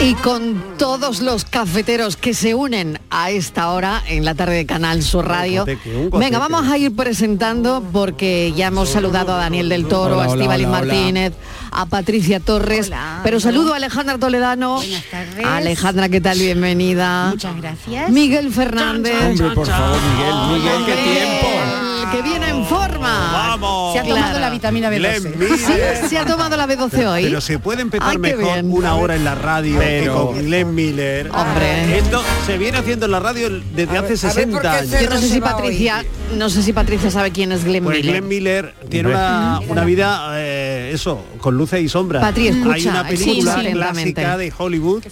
Y con todos los cafeteros que se unen a esta hora en la tarde de Canal Sur Radio. Venga, vamos a ir presentando porque ya hemos saludado a Daniel del Toro, Hola, a hola, hola, hola. Martínez, a Patricia Torres. pero saludo a Alejandra Toledano. Buenas tardes. Alejandra, ¿qué tal? Bienvenida. Muchas gracias. Miguel Fernández. Hombre, por favor, Miguel, Miguel, qué tiempo. Que viene en forma. Vamos. Se ha tomado Claro. la vitamina Glenn B12. Miller. Sí, se ha tomado la B12 hoy. Pero se puede empezar Ay, mejor bien. una hora en la radio que con Glenn Miller. Hombre. Esto se viene haciendo en la radio desde hace 60 años. Yo no sé si Patricia, no sé si Patricia sabe quién es Glenn Pues Miller. Glenn Miller tiene una, una vida, eh, eso, con luces y sombras. Patri, escucha, Hay una película clásica de Hollywood,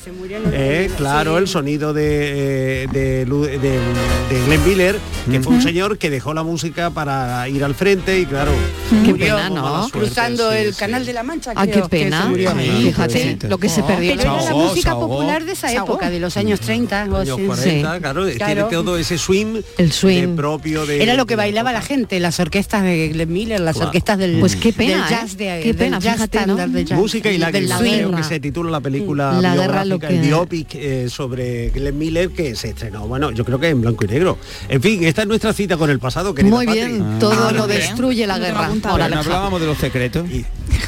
eh, claro, el sonido de, eh, de- de Glenn Miller, que fue un señor que dejó la música para ir al frente y claro, Qué murió pena, Cruzando sí, el sí. canal de la Mancha. Ah, qué creo que pena. se murió. Ay, Fíjate lo que se perdió. Pero era la música popular de esa época, de los años 30. o años así. 40, claro, tiene todo ese swing, El swing. de propio de Era lo que de- bailaba la gente, las orquestas de Glenn Miller, las orquestas del, Pues qué pena, del jazz de ¿eh? Qué del pena, jazz fíjate, ¿no? de. Música y guerra. que se titula la película La guerra lo biográfica, el que- biopic eh, sobre Glenn Miller que se estrenó, bueno, yo creo que en blanco y negro. En fin, esta es nuestra cita con el pasado, querida Muy. Bien, todo Ah, lo bien. destruye la guerra. Ahora, Aleja. de los secretos.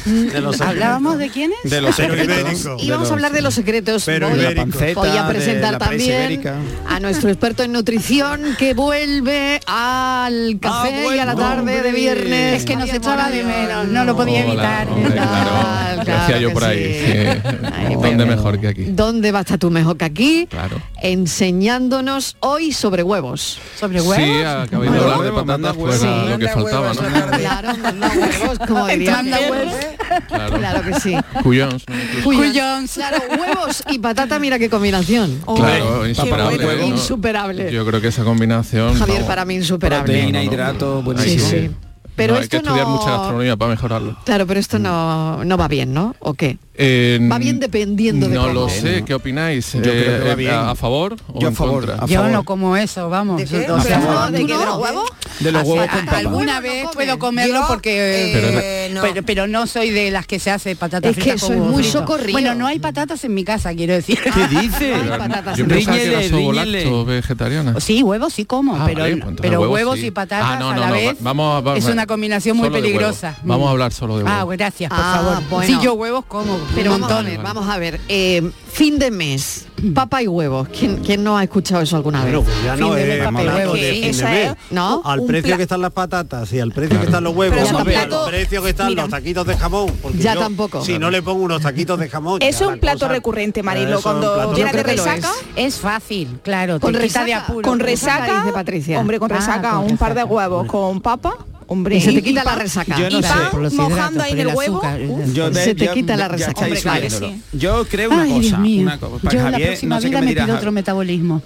De los ¿Hablábamos de quiénes? De los secretos. vamos a hablar de los secretos. Pero voy, ibérico. panceta, voy a presentar también ibérica. a nuestro experto en nutrición que vuelve al café y a la tarde de viernes. Es que nos echaba de menos, no lo podía Hola, evitar. hombre, claro. Claro, claro Decía yo por ahí. sí. sí. Ay, ¿Dónde mejor que aquí? ¿Dónde va a estar tú mejor que aquí? Claro. Enseñándonos hoy sobre huevos. ¿Sobre huevos? Sí, de hablar de huevos, pues era lo que faltaba, ¿no? Claro, manda huevos, como diría. Manda huevos. Claro. Claro que sí. Cuyons. Cuyons. Claro, huevos y patata, mira qué combinación. Claro, Qué insuperable. bueno, ¿no? Insuperable. Yo creo que esa combinación... Javier, vamos, para mí insuperable. Proteína, hidrato, buenísimo. Sí, sí. Pero No, hay esto que estudiar no- mucha gastronomía para mejorarlo. Claro, pero esto no, no va bien, ¿no? ¿O qué? Eh, Va bien dependiendo de No cómo. lo sé, ¿qué opináis? Yo creo que va Eh, bien. ¿A, a favor o Yo a en favor, contra? a Yo favor. no como eso, vamos. qué? O sea, favor. ¿De ¿Tú qué? no? ¿De los huevos? De los Así, huevos a- con papa. alguna no vez come. puedo comerlo Yo, porque Pero- eh, no. pero, pero no soy de las que se hace patatas Es que soy muy frito. socorrido. Bueno, no hay patatas en mi casa, quiero decir. ¿Qué dice? Ay, patatas Yo pensaba que vegetariana. Sí, huevos sí como, Ah, pero, vale, pero huevos y patatas Ah, no, a no, la no, vez vamos a- vamos es a- una combinación muy peligrosa. Vamos a hablar solo de Ah, huevos. gracias, por Ah, favor. Sí, yo huevos como, Pero vamos a ver, vamos a ver. eh, fin de mes, papa y huevos. ¿Quién, quién no ha escuchado eso alguna vez? Bueno, pues ya no de mes, huevos. de Sí, fin de mes. Al precio que están las patatas y al precio que están los huevos, al precio que están mira. los taquitos de jamón, porque Ya yo, tampoco. si no le pongo unos taquitos de jamón, Es un la plato cosa- recurrente, Marilo, cuando llenas de resaca. Es fácil, claro. Con de resaca. apuro. Con resaca, dice Patricia. hombre, con Ah, resaca, un par de huevos con papa, hombre. Y se te quita la resaca. Yo no y sé. pan Por los mojando ahí en el el huevo. uf. Yo Se te quita la resaca. Hombre, claro, sí. Yo creo una Ay, cosa, una cosa. Para Yo la Javier, próxima no sé vida me pido otro metabolismo.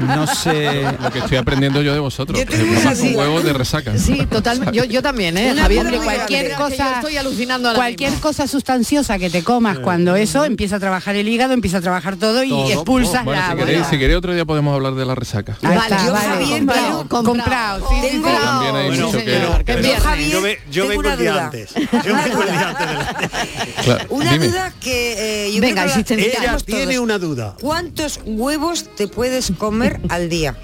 No sé. Lo que estoy aprendiendo yo de vosotros. Yo duda. huevos de resaca. Sí, totalmente. Yo, yo también, ¿eh? Una Javier, cualquier yo cosa estoy alucinando cualquier cosa sustanciosa que te comas cuando eso empieza a trabajar el hígado empieza a trabajar todo y expulsas Bueno, la si queréis, si queréis otro día podemos hablar de la resaca. Vale, yo. Javier, comprado, comprado, Bueno. Señor. que- Qué Yo. Javier, Yo, ve- yo tengo vengo una el día duda. antes. Yo Una vengo el día duda. antes de la... Claro, Una dime. duda que eh, yo Venga, creo que. Ella tiene todos. una duda. ¿Cuántos huevos te puedes comer al día?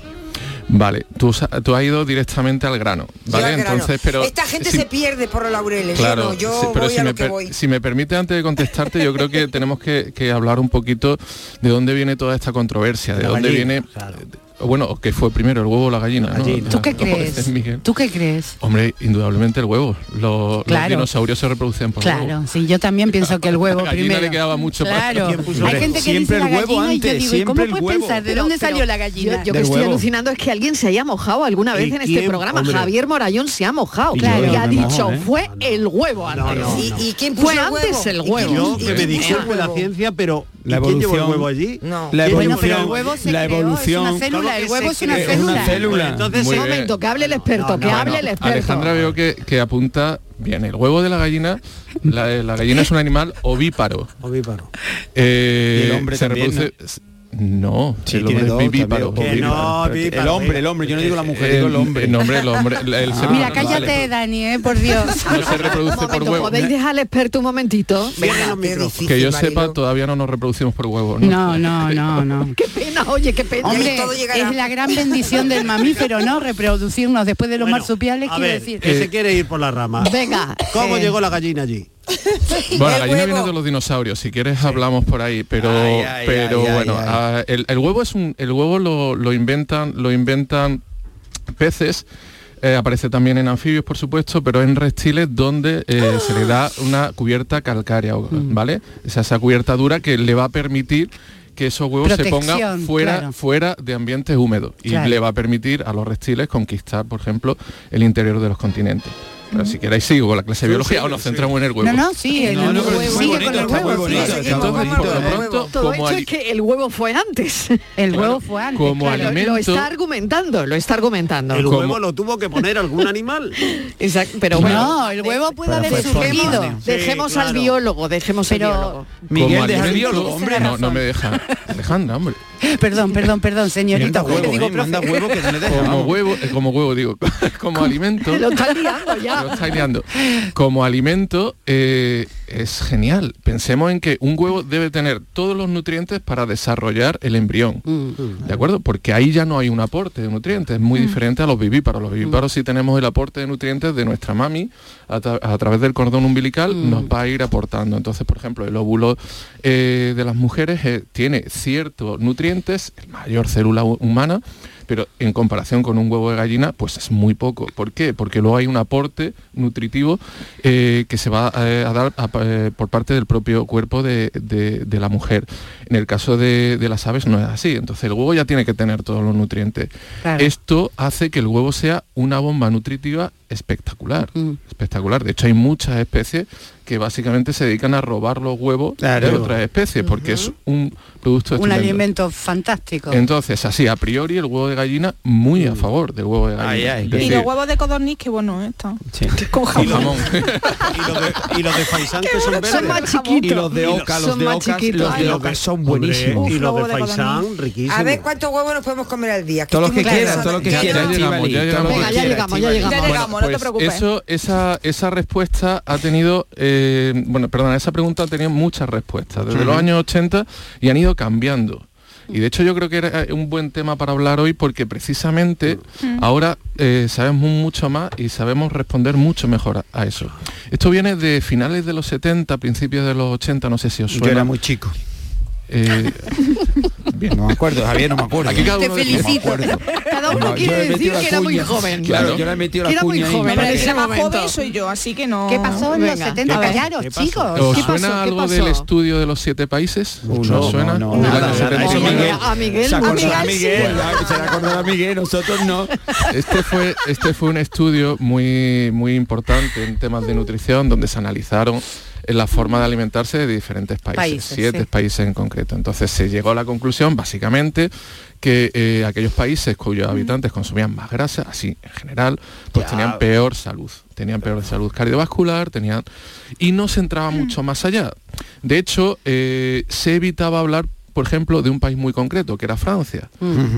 Vale, tú, tú has ido directamente al grano, ¿vale? Yo al grano. Entonces, pero... Esta gente si- se pierde por los laureles. Claro, yo no, yo sí, pero voy si a me, lo que per- voy. si me permite antes de contestarte, yo creo que tenemos que, que hablar un poquito de dónde viene toda esta controversia, de dónde viene... claro. Bueno, que fue primero el huevo o la gallina, La ¿no? gallina. ¿Tú qué crees? ¿Tú qué crees? Hombre, indudablemente el huevo. Los, Claro. los dinosaurios se reproducían por huevo. Claro, sí, yo también pienso que el huevo La gallina primero. le quedaba mucho Claro. ¿Quién puso Hay gente que siempre dice el la huevo gallina y yo antes, digo, ¿y siempre cómo el puedes huevo. pensar? ¿De dónde pero salió la Yo, gallina? yo que Del estoy huevo. alucinando es que alguien se haya mojado alguna vez ¿Y en este programa. Hombre. Javier Morayón se ha mojado. Y Y, yo ha dicho, ¿eh? fue el huevo antes. ¿Y, quién puso Fue el antes huevo? el ¿Y quién- huevo. Yo me disculpe la huevo? ciencia, pero ¿y La ¿quién llevó el evolución. huevo allí? No. La ¿Quién Bueno, llevó pero el el huevo? huevo se la creó, es evolución. Célula, ¿Cómo el que huevo es una? Es una célula. célula. Entonces, Muy Un momento, que hable el experto, No, que no, hable no. el experto. Alejandra veo que, que apunta Bien, el huevo de la gallina, la, la gallina es un animal ovíparo. Ovíparo. Eh, Y el hombre se también, reproduce. No, Sí, el hombre es vivíparo. también, Que no, El hombre, eh. el hombre, yo no digo la mujer, Eh, digo el hombre. El hombre, el hombre. el- el ser Mira, cállate, vale. Dani, eh, por Dios. No se reproduce por Momento, huevo. ¿Podéis dejar al experto un momentito? Venga, difícil, Que yo Mariló. sepa, todavía no nos reproducimos por huevo. ¿no? No, no, no, no. Qué pena, oye, qué pena. Hombre, todo es la gran bendición del mamífero, ¿no? Reproducirnos después de los Bueno, marsupiales, ver, decir. que se quiere ir por la rama. Venga. ¿Cómo eh, llegó la gallina allí? Bueno, la gallina huevo. viene de los dinosaurios. Si quieres hablamos por ahí, pero Ay, ay, pero ay, ay, bueno, ay. ah, el, el huevo es un el huevo lo, lo inventan lo inventan peces. eh, aparece también en anfibios, por supuesto, pero en reptiles donde eh, se le da una cubierta calcárea, o- Mm. ¿vale? Esa, esa cubierta dura que le va a permitir que esos huevos se pongan fuera, claro. fuera de ambientes húmedos y Claro. le va a permitir a los reptiles conquistar, por ejemplo, el interior de los continentes. Pero si queréis sigo con la clase de biología o nos centramos en el huevo. No, no, sí, el No, no, pero huevo, sigue con el sí. Entonces. Todo ali- es que el huevo fue antes. El huevo fue antes. como claro. alimento- Lo está argumentando, lo está argumentando. El huevo lo tuvo que poner algún animal. Exacto, pero bueno. No, el huevo puede haber surgido. Dejemos Sí, al biólogo, dejemos al Pero- biólogo. Miguel, deja el alimento- biólogo, hombre. No, no me deja. Alejandra, hombre. Perdón, perdón, perdón, señorita. Huevo, Te digo, eh, manda profe. huevo que no le deja. Como huevo, eh, como huevo digo, como alimento. Lo están liando Lo ya. estáis liando. Como alimento eh, es genial. Pensemos en que un huevo debe tener todos los nutrientes para desarrollar el embrión. ¿De acuerdo? Porque ahí ya no hay un aporte de nutrientes, es muy diferente a los vivíparos. Los vivíparos sí tenemos el aporte de nutrientes de nuestra mami a, tra- a través del cordón umbilical nos va a ir aportando. Entonces, por ejemplo, el óvulo eh, de las mujeres eh, tiene ciertos nutrientes, el mayor célula hu- humana, pero en comparación con un huevo de gallina, pues es muy poco. ¿Por qué? Porque luego hay un aporte nutritivo eh, que se va eh, a dar a eh, por parte del propio cuerpo de, de- de la mujer. En el caso de, de las aves no es así. Entonces el huevo ya tiene que tener todos los nutrientes. Claro. Esto hace que el huevo sea una bomba nutritiva espectacular. Mm. Espectacular. De hecho hay muchas especies que básicamente se dedican a robar los huevos Claro. de otras especies porque es un producto Un estupendo. alimento fantástico. Entonces, así, a priori, el huevo de gallina, muy a favor del huevo de gallina. Ay, ay. Es Y decir, los huevos de codorniz, qué bueno está. Sí. Con y jamón. Y los de, y los de faisán que son verdes. Son más Y chiquitos. los de oca, los Son de oca, los de oca son Hombre, buenísimos. y los de faisán, riquísimos. A ver cuántos huevos nos podemos comer al día. Todos los que quieran, todos los que Ya, quieran. ya llegamos, ya llegamos. que ya no te pues preocupes. Eso, esa, esa respuesta ha tenido, eh, bueno, perdona, esa pregunta tenido muchas respuestas desde los años 80 y han ido cambiando. Y de hecho yo creo que era eh, un buen tema para hablar hoy porque precisamente ahora eh, sabemos mucho más y sabemos responder mucho mejor a, a eso. Esto viene de finales de los 70, principios de los 80, no sé si os Yo suena. era muy chico. Eh, bien. No me acuerdo, Javier, no me acuerdo. Aquí cada Te uno de- felicito. Cada uno No, quiere decir que era muy joven. Claro, yo le he metido la Que era muy joven ¿no? en Pero el más joven soy yo, así que no. ¿Qué pasó en los Venga. 70? A ver, Callaros, chicos. ¿Os ¿Qué suena algo pasó? del estudio de los siete países? Uh, ¿Os no, suena? no, Del no, año nada, 70. eso Oye, Miguel. a Miguel, Se a Miguel, Miguel, se le acordará Miguel, nosotros no. Este fue, este fue un estudio muy, muy importante en temas de nutrición donde se analizaron la forma de alimentarse de diferentes países, Países, siete sí. países en concreto. Entonces se llegó a la conclusión, básicamente, que eh, aquellos países cuyos habitantes consumían más grasa, así en general, pues Ya. tenían peor salud. Tenían peor salud cardiovascular, tenían. Y no se entraba mucho más allá. De hecho, eh, se evitaba hablar por ejemplo, de un país muy concreto, que era Francia.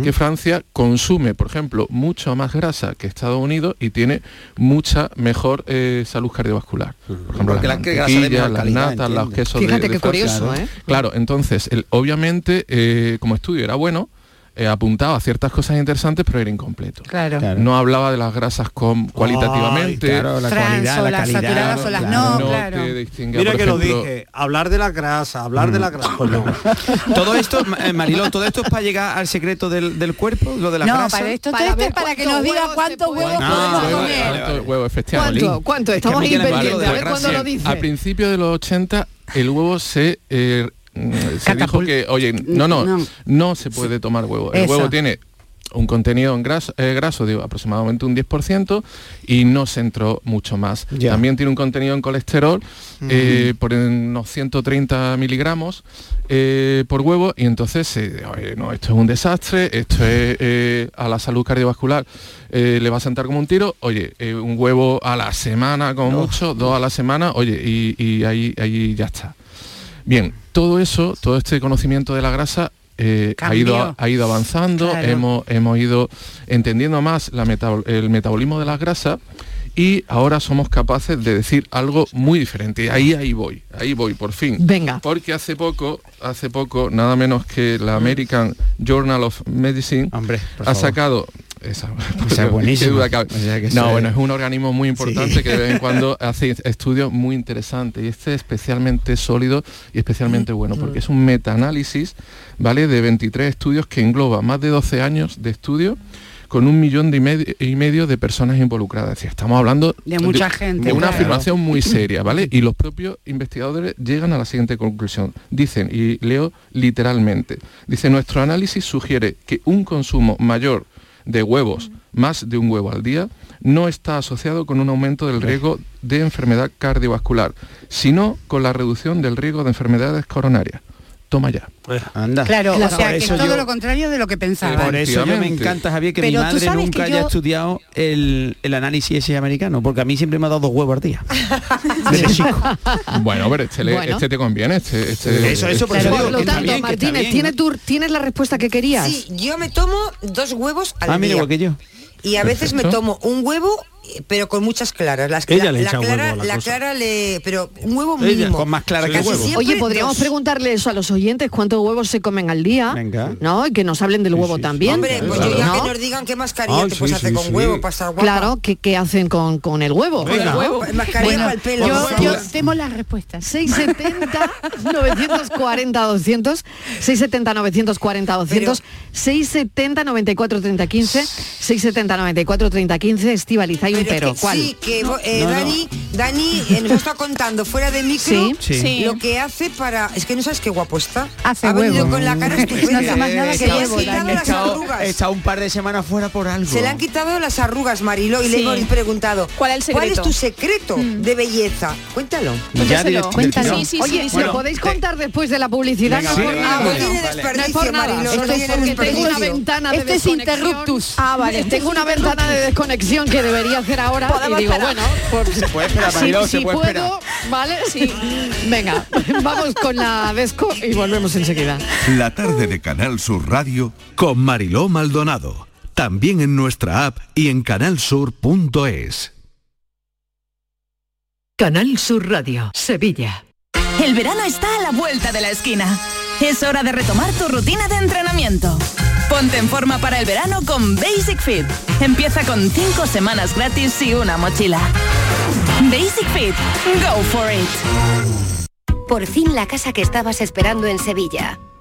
Que Francia consume, por ejemplo, mucho más grasa que Estados Unidos y tiene mucha mejor eh, salud cardiovascular. Por ejemplo, Porque las la de mantequillas, las calidad, natas, los quesos de- Fíjate de, qué Francia. curioso, ¿eh? Claro, entonces, el- obviamente, eh, como estudio era bueno, eh, apuntaba a ciertas cosas interesantes, pero era incompleto. Claro. Claro. No hablaba de las grasas con, cualitativamente. Claro, la Trans cualidad, o la las calidad. saturadas o las claro. no, claro. te Mira que lo ejemplo, dije, hablar de la grasa, hablar de la grasa. Pues no. Todo esto, eh, Mariló, todo esto es para llegar al secreto del, del cuerpo, lo de la No, grasa. para esto, Para esto es para que cuántos nos diga huevos cuántos huevos podemos Ah, comer. vale, vale. ¿Cuánto huevo, efectivamente. ¿Cuánto? Estamos vale A ver cuándo lo dice. A principios de los 80 el huevo se eh, mm, se dijo que, oye, no, no, No. no, se puede tomar huevo. El Eso. huevo tiene un contenido en gras- eh, graso de aproximadamente un 10% y no se entró mucho más. Ya. También tiene un contenido en colesterol eh, por unos 130 miligramos eh, por huevo y entonces eh, oye, no, esto es un desastre, esto es eh, a la salud cardiovascular eh, le va a sentar como un tiro, oye, eh, un huevo a la semana como mucho, dos a la semana, oye, y, y ahí, ahí ya está. Bien, todo eso, todo este conocimiento de la grasa eh, ha, ido, ha ido avanzando, Claro. hemos, hemos ido entendiendo más la metabol- el metabolismo de las grasas y ahora somos capaces de decir algo muy diferente. Y ahí, ahí voy, ahí voy, por fin. Venga. Porque hace poco, hace poco, nada menos que la American Journal of Medicine Hombre, ha favor. sacado esa, Esa es buenísima. qué duda cabe. O sea, que no, bueno, es- un organismo muy importante Sí. que de vez en cuando hace estudios muy interesantes y este es especialmente sólido y especialmente bueno porque es un metaanálisis, ¿vale? De 23 estudios que engloba más de 12 años de estudio con un millón de y medio, y medio de personas involucradas. Es decir, estamos hablando De mucha gente, de una claro. afirmación muy seria, ¿vale? Y los propios investigadores llegan a la siguiente conclusión. Dicen, y leo literalmente, dice, nuestro análisis sugiere que un consumo mayor de huevos, más de un huevo al día, no está asociado con un aumento del riesgo de enfermedad cardiovascular, sino con la reducción del riesgo de enfermedades coronarias. Toma ya. Anda. Claro, Claro. o sea que es todo yo- lo contrario de lo que pensaba. Por eso yo me encanta, Javier, que Pero mi madre nunca haya yo- estudiado el, el análisis ese americano, porque a mí siempre me ha dado dos huevos al día. Desde chico. Bueno, pero este, le- Bueno. este te conviene, este... este- Eso, eso, por eso Por digo lo tanto, bien, Martínez, bien, ¿tienes, ¿tienes la respuesta que querías? Sí, yo me tomo dos huevos al Ah, mira, día. igual que yo. Y a veces me tomo un huevo, pero con muchas claras. Las, Ella la, le la echa clara, huevo a la la cosa. clara le. Pero un huevo Ella, mínimo. con más clara que Casi huevo. Oye, podríamos dos. preguntarle eso a los oyentes, cuántos huevos se comen al día, Venga. ¿no? Y que nos hablen del Sí, huevo sí, sí. también. Hombre, pues Claro. yo ya ¿no? que nos digan qué mascarilla Ay, te sí, puedes hacer sí, con sí. huevo para estar guapa. Claro, ¿qué, qué hacen con, con el huevo? Venga. huevo. Mascarilla Bueno, para el pelo. yo, yo tengo las respuestas. 670 940 200 670 940 200 670 94 30 15 670 94 30 15 Estivaliz, hay un Pero es pero, que ¿cuál? Sí, que eh, No, no. Dani, Dani eh, nos está contando fuera de micro Sí. Lo que hace para. Es que no sabes qué guapo está. Hace ha venido huevo. con la cara No estupenda. hace más nada Se que le han huevo, quitado Dani. He las estado, arrugas. he estado un par de semanas fuera por algo. Se le han quitado las arrugas, Marilo, y le hemos preguntado ¿Cuál es el secreto? es tu secreto de belleza? Cuéntalo. Ya Cuéntaselo. direct- Cuéntalo. Sí, sí, Oye, sí, ¿se lo podéis contar después de la publicidad? No sí, es por venga, nada. no bueno, tiene. No desperdicio. Marilo, no tengo una ventana de Este es desconexión. interruptus. Ah, vale. Tengo una ventana de desconexión que debería hacer ahora y digo, esperar. bueno, por, Se puede esperar, si, puede puedo, esperar. ¿vale? Sí. Venga, vamos con la desco y volvemos enseguida. La tarde de Canal Sur Radio Con Mariló Maldonado. También en nuestra app y en canalsur.es. Canal Sur Radio, Sevilla. El verano está a la vuelta de la esquina. Es hora de retomar tu rutina de entrenamiento. Ponte en forma para el verano con Basic Fit. Empieza con 5 semanas gratis y una mochila. Basic Fit. Go for it. Por fin la casa que estabas esperando en Sevilla.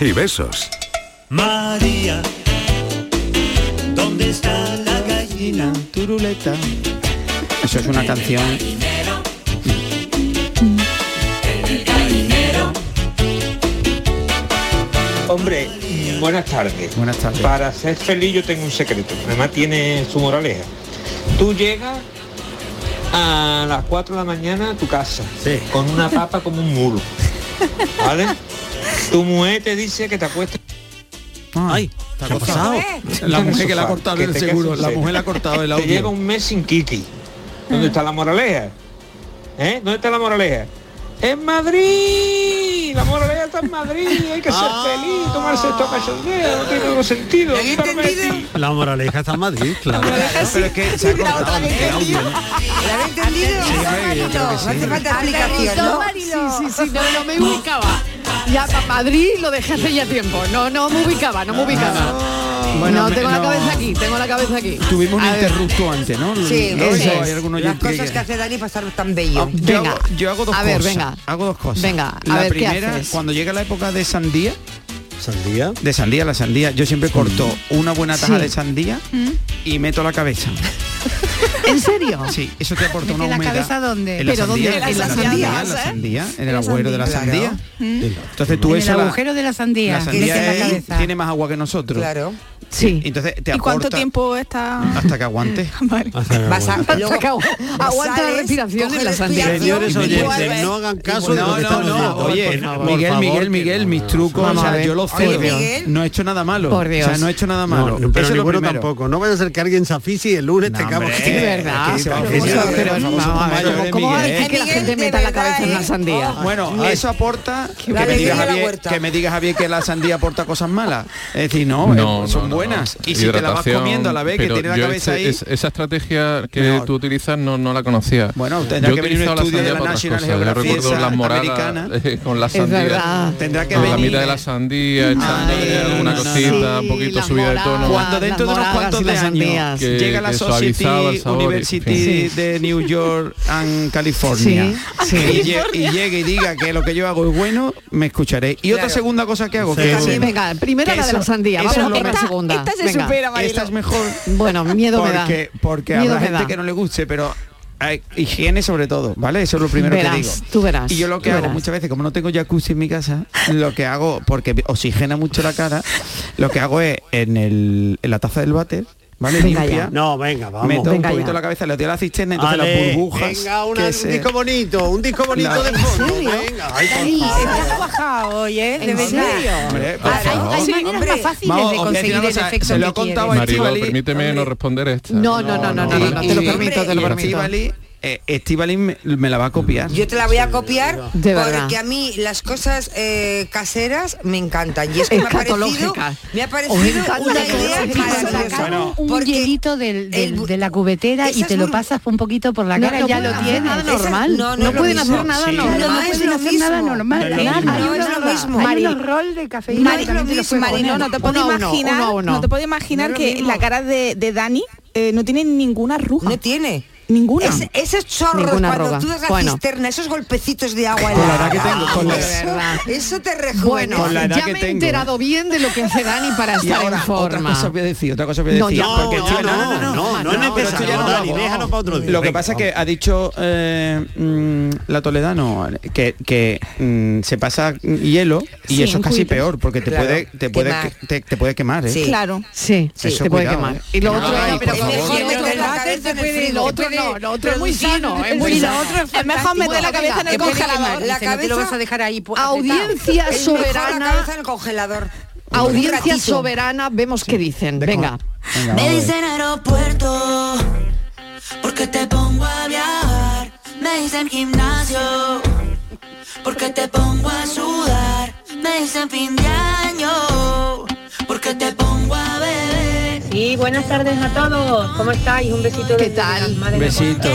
Y besos. María, ¿dónde está la gallina? Turuleta. Eso es una canción. Hombre, buenas tardes. Buenas tardes. Para ser feliz yo tengo un secreto. Además tiene su moraleja. Tú llegas a las 4 de la mañana a tu casa con una papa como un mulo. ¿Vale? Tu mujer te dice que te acuestes. Ay, ¿qué ha pasado? La mujer que le ha cortado el seguro. La mujer le ha cortado el Te audio. lleva un mes sin Kiki. ¿Dónde está la moraleja? ¿Eh? ¿Dónde está la moraleja? ¡En Madrid! La moraleja está en Madrid, hay que ser Ah. feliz, tomarse esto a cachondeo, no tiene ningún sentido. La moraleja está en Madrid, claro. Pero es que se ha cortado el audio. ¿no? ¿La habéis entendido? no sí. hace falta explicación, ¿no? Sí, sí, sí, no, no me ubicaba. Ya para Madrid lo dejé hace ya tiempo. No, no me ubicaba, no me ubicaba. Bueno, no, me- tengo la no. cabeza aquí, tengo la cabeza aquí. Tuvimos un interrupto antes, ¿no? Sí, No, eso eso, es. hay Las cosas que- que hace Dani para estar tan bello. Yo, Venga. hago, yo hago dos A ver, cosas. venga. Hago dos cosas. Venga, a la ver, ¿qué primera, haces? cuando llega la época de sandía, ¿Sandía? de sandía, la sandía, yo siempre corto una buena taja Sí. de sandía y meto la cabeza. ¿En serio? Sí, eso te aporta ¿Mete una la humedad. cabeza dónde? En la ¿Pero sandía, dónde? en la sandía, en la sandía, en el agujero de la sandía. Entonces tú En el la- agujero de la sandía. la sandía en la tiene más agua que nosotros. Claro. Sí. Entonces te ¿Y cuánto tiempo está...? hasta que aguante. Vale. Vas a, luego Hasta que agu- aguanta la respiración en la sandía. Señores oyentes, no hagan caso de lo No, que no, no. diciendo. Oye, Miguel, Miguel, Miguel, mis trucos, o sea, yo los cedo. No he hecho nada malo. Por Dios. O sea, no he hecho nada malo. No, pero Eso es lo primero. tampoco. No vaya a ser que alguien se aficie y el lunes No, tengamos hombre, que... Es verdad. vamos a ver, por favor, vamos somos a ver, mayores, ¿Cómo Miguel. que la gente meta la cabeza en ¿eh? la sandía? Bueno, Ay. eso aporta que me, alegría diga de la Javier, que me diga Javier que la sandía aporta cosas malas. Es decir, no, No, eh, son no, buenas. no. Y si te la vas comiendo a la vez que tiene la cabeza ese- ahí. es- esa estrategia que Mejor. tú utilizas no, no la conocía. Bueno, tendrá yo que venir un utilizado estudio de sandía la National. Yo recuerdo las moradas eh, con la sandía. Tendrá que la mitad de la sandía, echándole alguna cosita, un poquito subida de tono. Cuando dentro de unos cuantos de años llega la que University Sí. de New York and California Sí, sí. Y, lle- y llegue y diga que lo que yo hago es bueno, me escucharé. Y otra segunda cosa que hago, Venga, primera que la de la sandía. eso Vamos con la segunda. Esta se Venga. supera, Marilo. esta es mejor Bueno, miedo me da. porque, habrá gente da. que no le guste, pero hay higiene sobre todo, ¿vale? Eso es lo primero Verás, que digo. tú verás, Y yo lo que hago verás. muchas veces, como no tengo jacuzzi en mi casa, lo que hago, porque oxigena mucho la cara, lo que hago es en, el, en la taza del váter, ¿vale? Venga Limpia, ya. No, venga, vamos. meto Venga un poquito ya. la cabeza, le a la cisterna, entonces Ale, las burbujas. Venga, una- un se- disco bonito, un disco bonito de fondo. Venga, ay, por Dani, favor. estás bajado hoy, ¿eh? De ¿En verdad. serio? Hombre, por Hay, hay- Sí, maneras hombre. más fáciles Vamos, de conseguir el efecto se lo Marilo, permíteme no responder esta. No, no, no, no, no, no, no, te lo permito, te lo permito. Eh, Estivali me, me la va a copiar. Yo te la voy a copiar De verdad. porque a mí las cosas eh, caseras me encantan y es que me ha parecido, me ha parecido una idea maravillosa. Sacaron un hielito del- del- el bu- de la cubetera y te lo pasas un poquito por la cara no y ya lo tienes. nada Esas- normal. no, no pueden mismo. hacer nada Sí. normal. No, pueden lo hacer nada mismo. normal. No es lo mismo. hay No es unos- lo mismo. Hay Mari- unos rol de cafeína Mari, que también te los lo puedes mismo. poner. no te puedo imaginar, no te puedo que la cara de, de Dani eh, no tiene ninguna arruga. No tiene. Ninguna. Ese- esos chorros Ninguna cuando tú das la Bueno. cisterna, esos golpecitos de agua en la la edad que tengo, con la- eso, eso te rejuvenece. Bueno, Con la edad ya que me he tengo, enterado bien de lo que hace Dani para Y estar ahora, en otra forma. cosa voy a decir, otra cosa voy a No, decir. ya, porque no, esto ya no, no, no, no, no, no es pero esto necesario, ya no, Dani, no. déjalo para otro día. Lo que pasa es que ha dicho eh, mm, la Toledano que, que mm, se pasa hielo y Sí, eso es casi peor porque te Claro, puede te puede quemar. te, te puede quemar, ¿eh? Sí. Claro. Sí, te puede quemar. ¿eh? Y lo No, otro ay, era, pero cabeza cabeza. Lo otro no, lo otro es muy sano, es muy sano. Es mejor meter la cabeza en el congelador. La te lo cabeza- vas a dejar ahí Audiencia la soberana, cabeza en el congelador. Un audiencia soberana, vemos qué dicen. Venga. Me dicen aeropuerto porque te pongo a viajar. Me dicen gimnasio porque te pongo a sudar. Me dicen fin de año porque te pongo Sí, buenas tardes a todos. ¿Cómo estáis? Un besito ¿Qué de tal? Besito.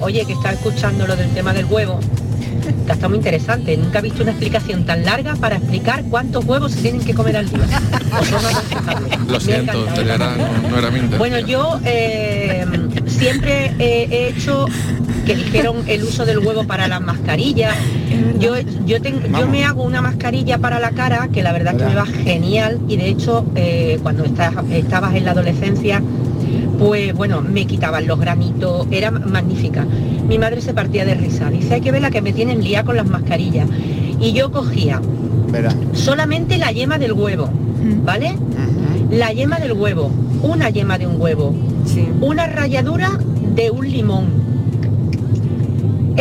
Oye, que está escuchando lo del tema del huevo. Está, está muy interesante. Nunca he visto una explicación tan larga para explicar cuántos huevos se tienen que comer al día. Lo Me siento, era- no, no era mi intención. Bueno, yo eh, siempre he, he hecho que dijeron el uso del huevo para las mascarillas. Yo, yo, ten- yo me hago una mascarilla para la cara que la verdad que me va genial y de hecho eh, cuando estás, estabas en la adolescencia pues bueno, me quitaban los granitos, era magnífica. Mi madre se partía de risa, dice, hay que ver la que me tienen lía con las mascarillas. Y yo cogía Verá. solamente la yema del huevo, ¿vale? La yema del huevo, una yema de un huevo, una ralladura de un limón,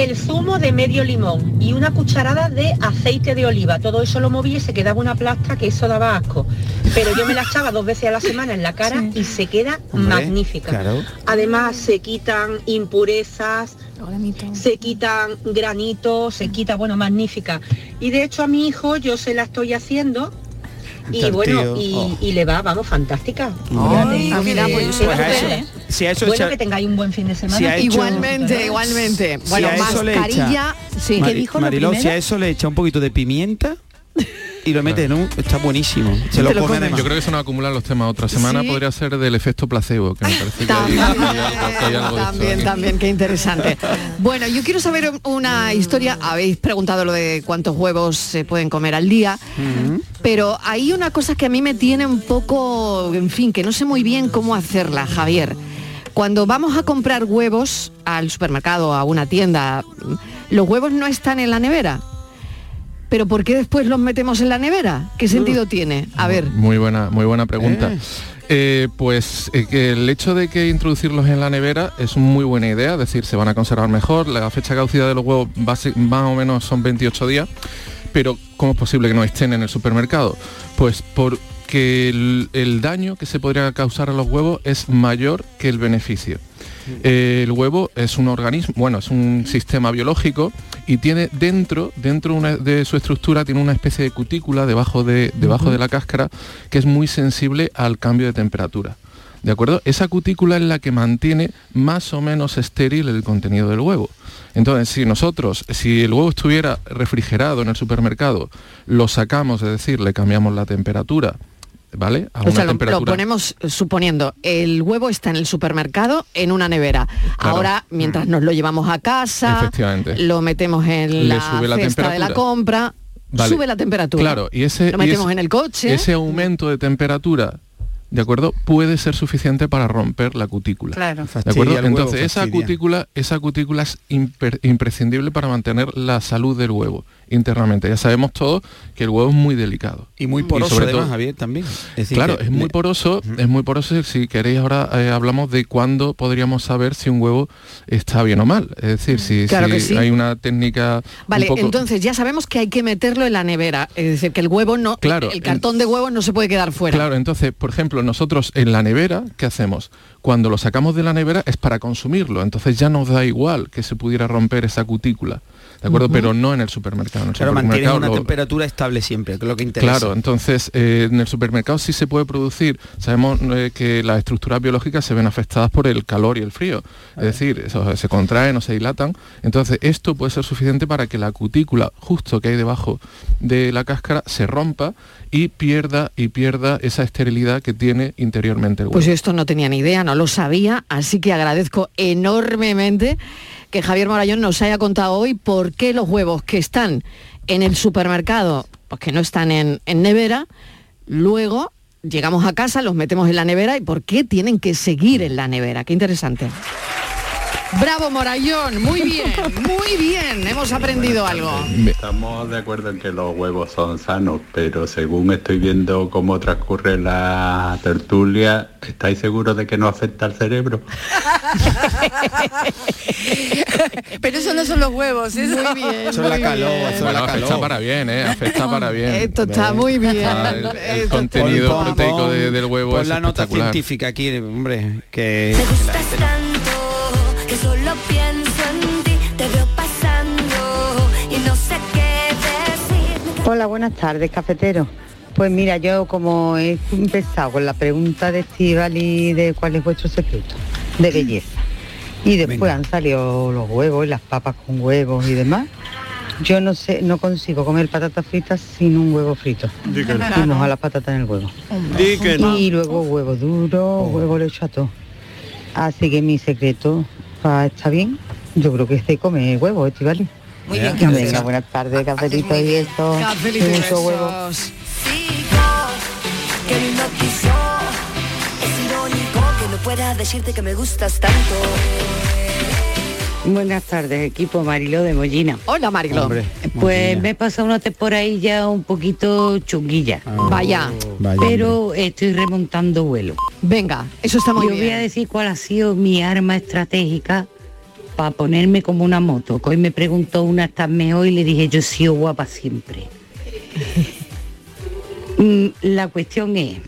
el zumo de medio limón y una cucharada de aceite de oliva. Todo eso lo movía y se quedaba una plasta que eso daba asco. Pero yo me la echaba dos veces a la semana en la cara y se queda Hombre, magnífica. claro. Además se quitan impurezas, se quitan granitos, se quita, bueno, magnífica. Y de hecho a mi hijo yo se la estoy haciendo y bueno, y, Oh. y le va, vamos, fantástica. Ay, mira, pues, Pues a estupendo, eso-. Si a eso bueno, echa- que tengáis un buen fin de semana. si hecho- Igualmente, igualmente. Si Bueno, a eso le echa- mascarilla, sí. Mari- Mariló, si a eso le echa un poquito de pimienta y lo mete en un... Está buenísimo. Se lo, come además. Yo creo que se nos acumulan los temas. Otra semana Sí. podría ser del efecto placebo, que me parece que hay, hay algo- que hay algo esto También, también, qué interesante. Bueno, yo quiero saber una historia. Habéis preguntado lo de cuántos huevos se pueden comer al día, pero hay una cosa que a mí me tiene un poco, en fin, que no sé muy bien cómo hacerla, Javier. Cuando vamos a comprar huevos al supermercado, a una tienda, los huevos no están en la nevera. Pero ¿por qué después los metemos en la nevera? ¿Qué sentido tiene? A ver. Muy buena, muy buena pregunta. Eh, pues eh, que el hecho de que introducirlos en la nevera es una muy buena idea, es decir, se van a conservar mejor, la fecha de caducidad de los huevos base- más o menos son 28 días, pero ¿cómo es posible que no estén en el supermercado? Pues porque el, el daño que se podría causar a los huevos es mayor que el beneficio. El huevo es un organismo, bueno, es un sistema biológico y tiene dentro, dentro una- de su estructura, tiene una especie de cutícula debajo de, debajo de la cáscara que es muy sensible al cambio de temperatura. ¿De acuerdo? Esa cutícula es la que mantiene más o menos estéril el contenido del huevo. Entonces, si nosotros, si el huevo estuviera refrigerado en el supermercado, lo sacamos, es decir, le cambiamos la temperatura, ¿vale? A O sea, lo, ponemos eh, suponiendo, el huevo está en el supermercado en una nevera. Ahora, mientras nos lo llevamos a casa, lo metemos en Le la sube la cesta de la compra, Vale. sube la temperatura. Claro, y ese lo metemos y ese- en el coche. Ese aumento de temperatura, ¿de acuerdo? Puede ser suficiente para romper la cutícula. Claro. ¿De acuerdo? huevo, Entonces, esa cutícula, esa cutícula es imper- imprescindible para mantener la salud del huevo internamente. Ya sabemos todos que el huevo es muy delicado. Y muy poroso sobre además, todo- Javier, también. Es decir, claro, que es muy le- poroso, es muy poroso. Si queréis ahora eh, hablamos de cuándo podríamos saber si un huevo está bien o mal. Es decir, si, Claro si que sí. hay una técnica Vale, un poco... entonces ya sabemos que hay que meterlo en la nevera. Es decir, que el huevo no, Claro, el cartón de huevo no se puede quedar fuera. Claro, entonces, por ejemplo, nosotros en la nevera, ¿qué hacemos? Cuando lo sacamos de la nevera es para consumirlo, entonces ya nos da igual que se pudiera romper esa cutícula, ¿de acuerdo? Pero no en el supermercado. En el Claro, supermercado una lo- temperatura estable siempre, que es lo que interesa. Claro, entonces eh, en el supermercado sí se puede producir. Sabemos eh, que las estructuras biológicas se ven afectadas por el calor y el frío. Es decir, eso, se contraen o se dilatan. Entonces esto puede ser suficiente para que la cutícula justo que hay debajo de la cáscara se rompa y pierda y pierda esa esterilidad que tiene interiormente el huevo. Pues yo esto no tenía ni idea, no lo sabía, así que agradezco enormemente que Javier Morayón nos haya contado hoy por qué los huevos que están en el supermercado, pues que no están en, en nevera, luego llegamos a casa, los metemos en la nevera y por qué tienen que seguir en la nevera. Qué interesante. Bravo Morayón, muy bien, muy bien, hemos aprendido algo. Estamos de acuerdo en que los huevos son sanos, pero según estoy viendo cómo transcurre la tertulia, ¿estáis seguros de que no afecta al cerebro? Pero eso no son los huevos, eso. Muy bien. Son la calor, son Bueno, la afecta calor. para bien, ¿eh? Afecta para bien. Esto está muy bien. Ah, el, el Esto- contenido proteico de- del huevo pon es la nota científica aquí, hombre, que Me Hola, buenas tardes, cafetero. Pues mira, yo como he empezado con la pregunta de Estival y de cuál es vuestro secreto de belleza, y después han salido los huevos y las papas con huevos y demás, yo no sé, no consigo comer patatas fritas sin un huevo frito. Di que no. Y mojar las patatas en el huevo. Y luego huevo duro, huevo le echo a todo. Así que mi secreto para estar bien, yo creo que es de comer huevo, Estivali. Muy bien, Venga, Cafelito. buenas tardes, cafelito y esto. Cafelito y mucho huevo. Que me hipnotizó. Es irónico que no pueda decirte que me gustas tanto. Buenas tardes, equipo Marilo de Mollina. Hola Marilo. Hombre, Pues Mollina. me he pasado una temporadilla un poquito chunguilla, Vaya, Vaya, pero estoy remontando vuelo. venga, eso está muy Yo voy a bien. decir cuál ha sido mi arma estratégica para ponerme como una moto. Hoy me preguntó una, ¿estás mejor? Y le dije, yo he sido guapa siempre. Mm, La cuestión es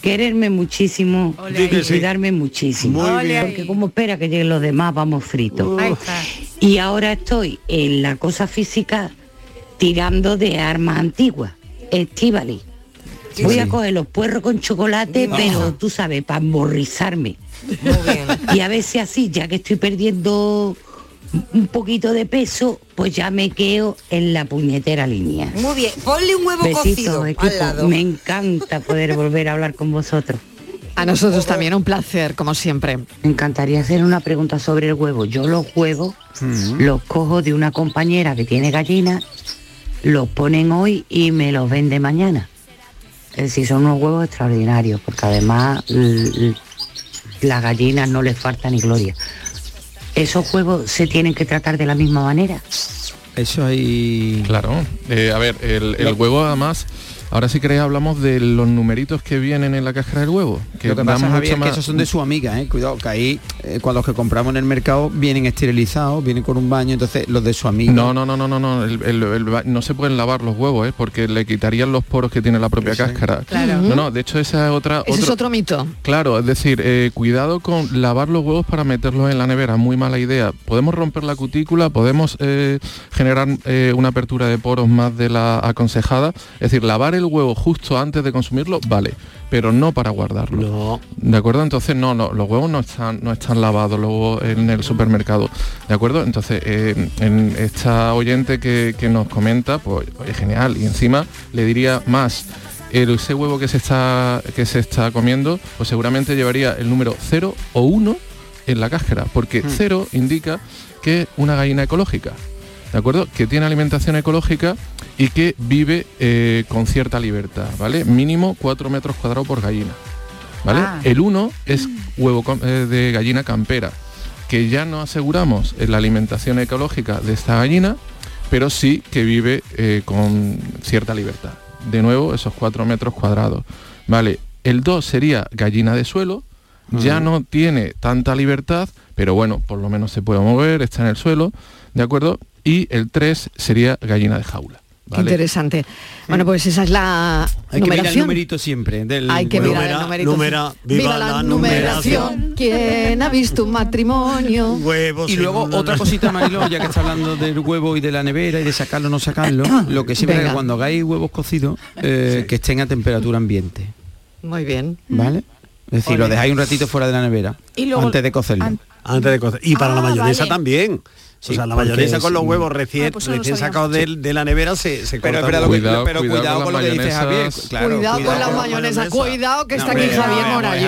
quererme muchísimo y sí. cuidarme muchísimo. Porque como espera que lleguen los demás, vamos fritos. Y ahora estoy en la cosa física tirando de armas antiguas. Estivali. Voy a coger los puerros con chocolate, pero tú sabes, para bien. Y a veces así, ya que estoy perdiendo un poquito de peso, pues ya me quedo en la puñetera línea. Muy bien. Ponle un huevo cocido Besitos, al equipo. lado. Me encanta poder volver a hablar con vosotros. A nosotros también, un placer, como siempre. Me encantaría hacer una pregunta sobre el huevo. Yo los huevos los cojo de una compañera que tiene gallinas, los ponen hoy y me los vende mañana. Es decir, son unos huevos extraordinarios, porque además l- l- las gallinas no les falta ni gloria. ¿Esos huevos se tienen que tratar de la misma manera? Eso hay... Claro. Eh, a ver, el, el huevo además, ahora si queréis hablamos de los numeritos que vienen en la cáscara del huevo. Que Lo que pasa, Javier, más- que esos son de su amiga, ¿eh? Cuidado, que ahí, eh, cuando los que compramos en el mercado vienen esterilizados, vienen con un baño, entonces los de su amiga... No, no, no, no, no, no, el- el- el ba- no se pueden lavar los huevos, ¿eh? porque le quitarían los poros que tiene la propia cáscara. Claro. No, no, de hecho esa es otra... Ese es otro mito. Claro, es decir, eh, cuidado con lavar los huevos para meterlos en la nevera, muy mala idea. Podemos romper la cutícula, podemos eh, generar eh, una apertura de poros más de la aconsejada. Es decir, lavar el huevo justo antes de consumirlo, vale, pero no para guardarlo. No. ¿De acuerdo? Entonces, no, no, los huevos no están, no están lavados huevos en el supermercado. ¿De acuerdo? Entonces, eh, en esta oyente que, que nos comenta, pues, oye, genial. Y encima le diría más. El, ese huevo que se está que se está comiendo, pues seguramente llevaría el número 0 o 1 en la cáscara, porque 0 indica que es una gallina ecológica. ¿De acuerdo? Que tiene alimentación ecológica y que vive eh, con cierta libertad, ¿vale? Mínimo 4 metros cuadrados por gallina. ¿Vale? Ah. El 1 es huevo eh, de gallina campera, que ya no aseguramos en la alimentación ecológica de esta gallina, pero sí que vive eh, con cierta libertad. De nuevo, esos 4 metros cuadrados. Vale, el 2 sería gallina de suelo, ya no tiene tanta libertad, pero bueno, por lo menos se puede mover, está en el suelo, ¿de acuerdo? Y el 3 sería gallina de jaula. Qué interesante. Bueno, pues esa es la Hay que mirar el numeración. numerito siempre. Del Hay que mirar el numerito. numera, viva la numeración. ¿Quién ha visto un matrimonio? Huevos. Y luego otra cosita, Mariló, ya que está hablando del huevo y de la nevera y de sacarlo o no sacarlo, lo que siempre es Venga. que cuando hagáis huevos cocidos, eh, que estén a temperatura ambiente, Muy bien. ¿vale? Es decir, lo dejáis un ratito fuera de la nevera Y luego- antes de cocerlo. an- antes de cocer. Y para la Ah, mayonesa vale. también. Sí, o sea, la mayonesa es- con los huevos recién, Ah, pues no recién sabía. sacados de, de la nevera se, se Pero, cortan pero, bien. pero cuidado cuidado, con con lo las que dice Javier. mayonesas. Claro, cuidado, con la con la mayonesa, mayonesa. cuidado que No, está aquí hombre, Javier.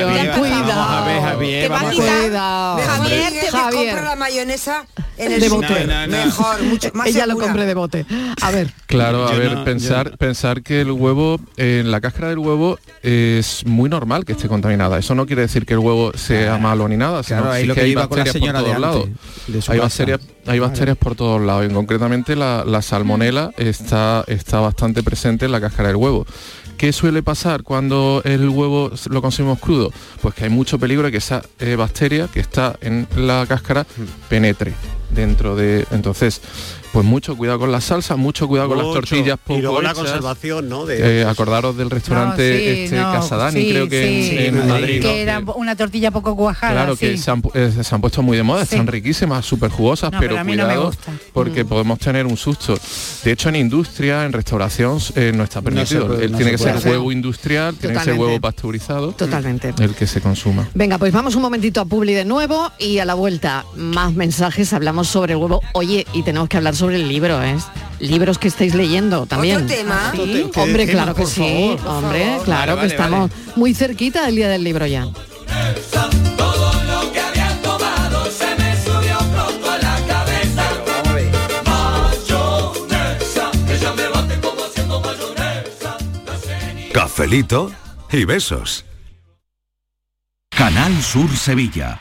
Javier, Cuidado. a ver, Javier, Te va a vamos Cuidado. Javier, Javier. compra la mayonesa en el De bote. No, no, no. Mejor, mucho más Ella lo compré de bote. A ver, Claro, a Yo ver, no- pensar, pensar que el huevo, eh, la cáscara del huevo es muy normal que esté contaminada. Eso no quiere decir que el huevo sea malo ni nada, Claro, ahí lo que iba con la señora de Hay bacterias, hay bacterias por todos lados. Y concretamente la, la salmonela está, está bastante presente en la cáscara del huevo. ¿Qué suele pasar cuando el huevo lo consumimos crudo? Pues que hay mucho peligro de que esa eh, bacteria que está en la cáscara penetre dentro de... Entonces, pues mucho cuidado con la salsa, mucho cuidado con las tortillas poco y luego la conservación, ¿no? De, Eh, acordaros del restaurante No, sí, este no, Casadani, sí, creo que en- sí. en, Sí, Madrid. que era una tortilla poco cuajada. Claro que se han, eh, se han puesto muy de moda, Sí. están riquísimas, súper jugosas, No, pero, pero a mí no me cuidado gusta. porque Mm. podemos tener un susto. De hecho, en industria, en restauración, eh, no está permitido. puede- no tiene que ser huevo industrial, tiene que ser huevo pasteurizado, totalmente. el que se consuma. Venga, pues vamos un momentito a Publi de nuevo y a la vuelta más mensajes, hablamos sobre el huevo. Oye, y tenemos que hablar sobre el libro, ¿eh? Libros que estáis leyendo también. ¿Otro tema? Hombre, claro que sí, favor, hombre, favor. claro Vale, que vale, estamos muy cerquita del día del libro ya. Cafelito y besos. Canal Sur Sevilla.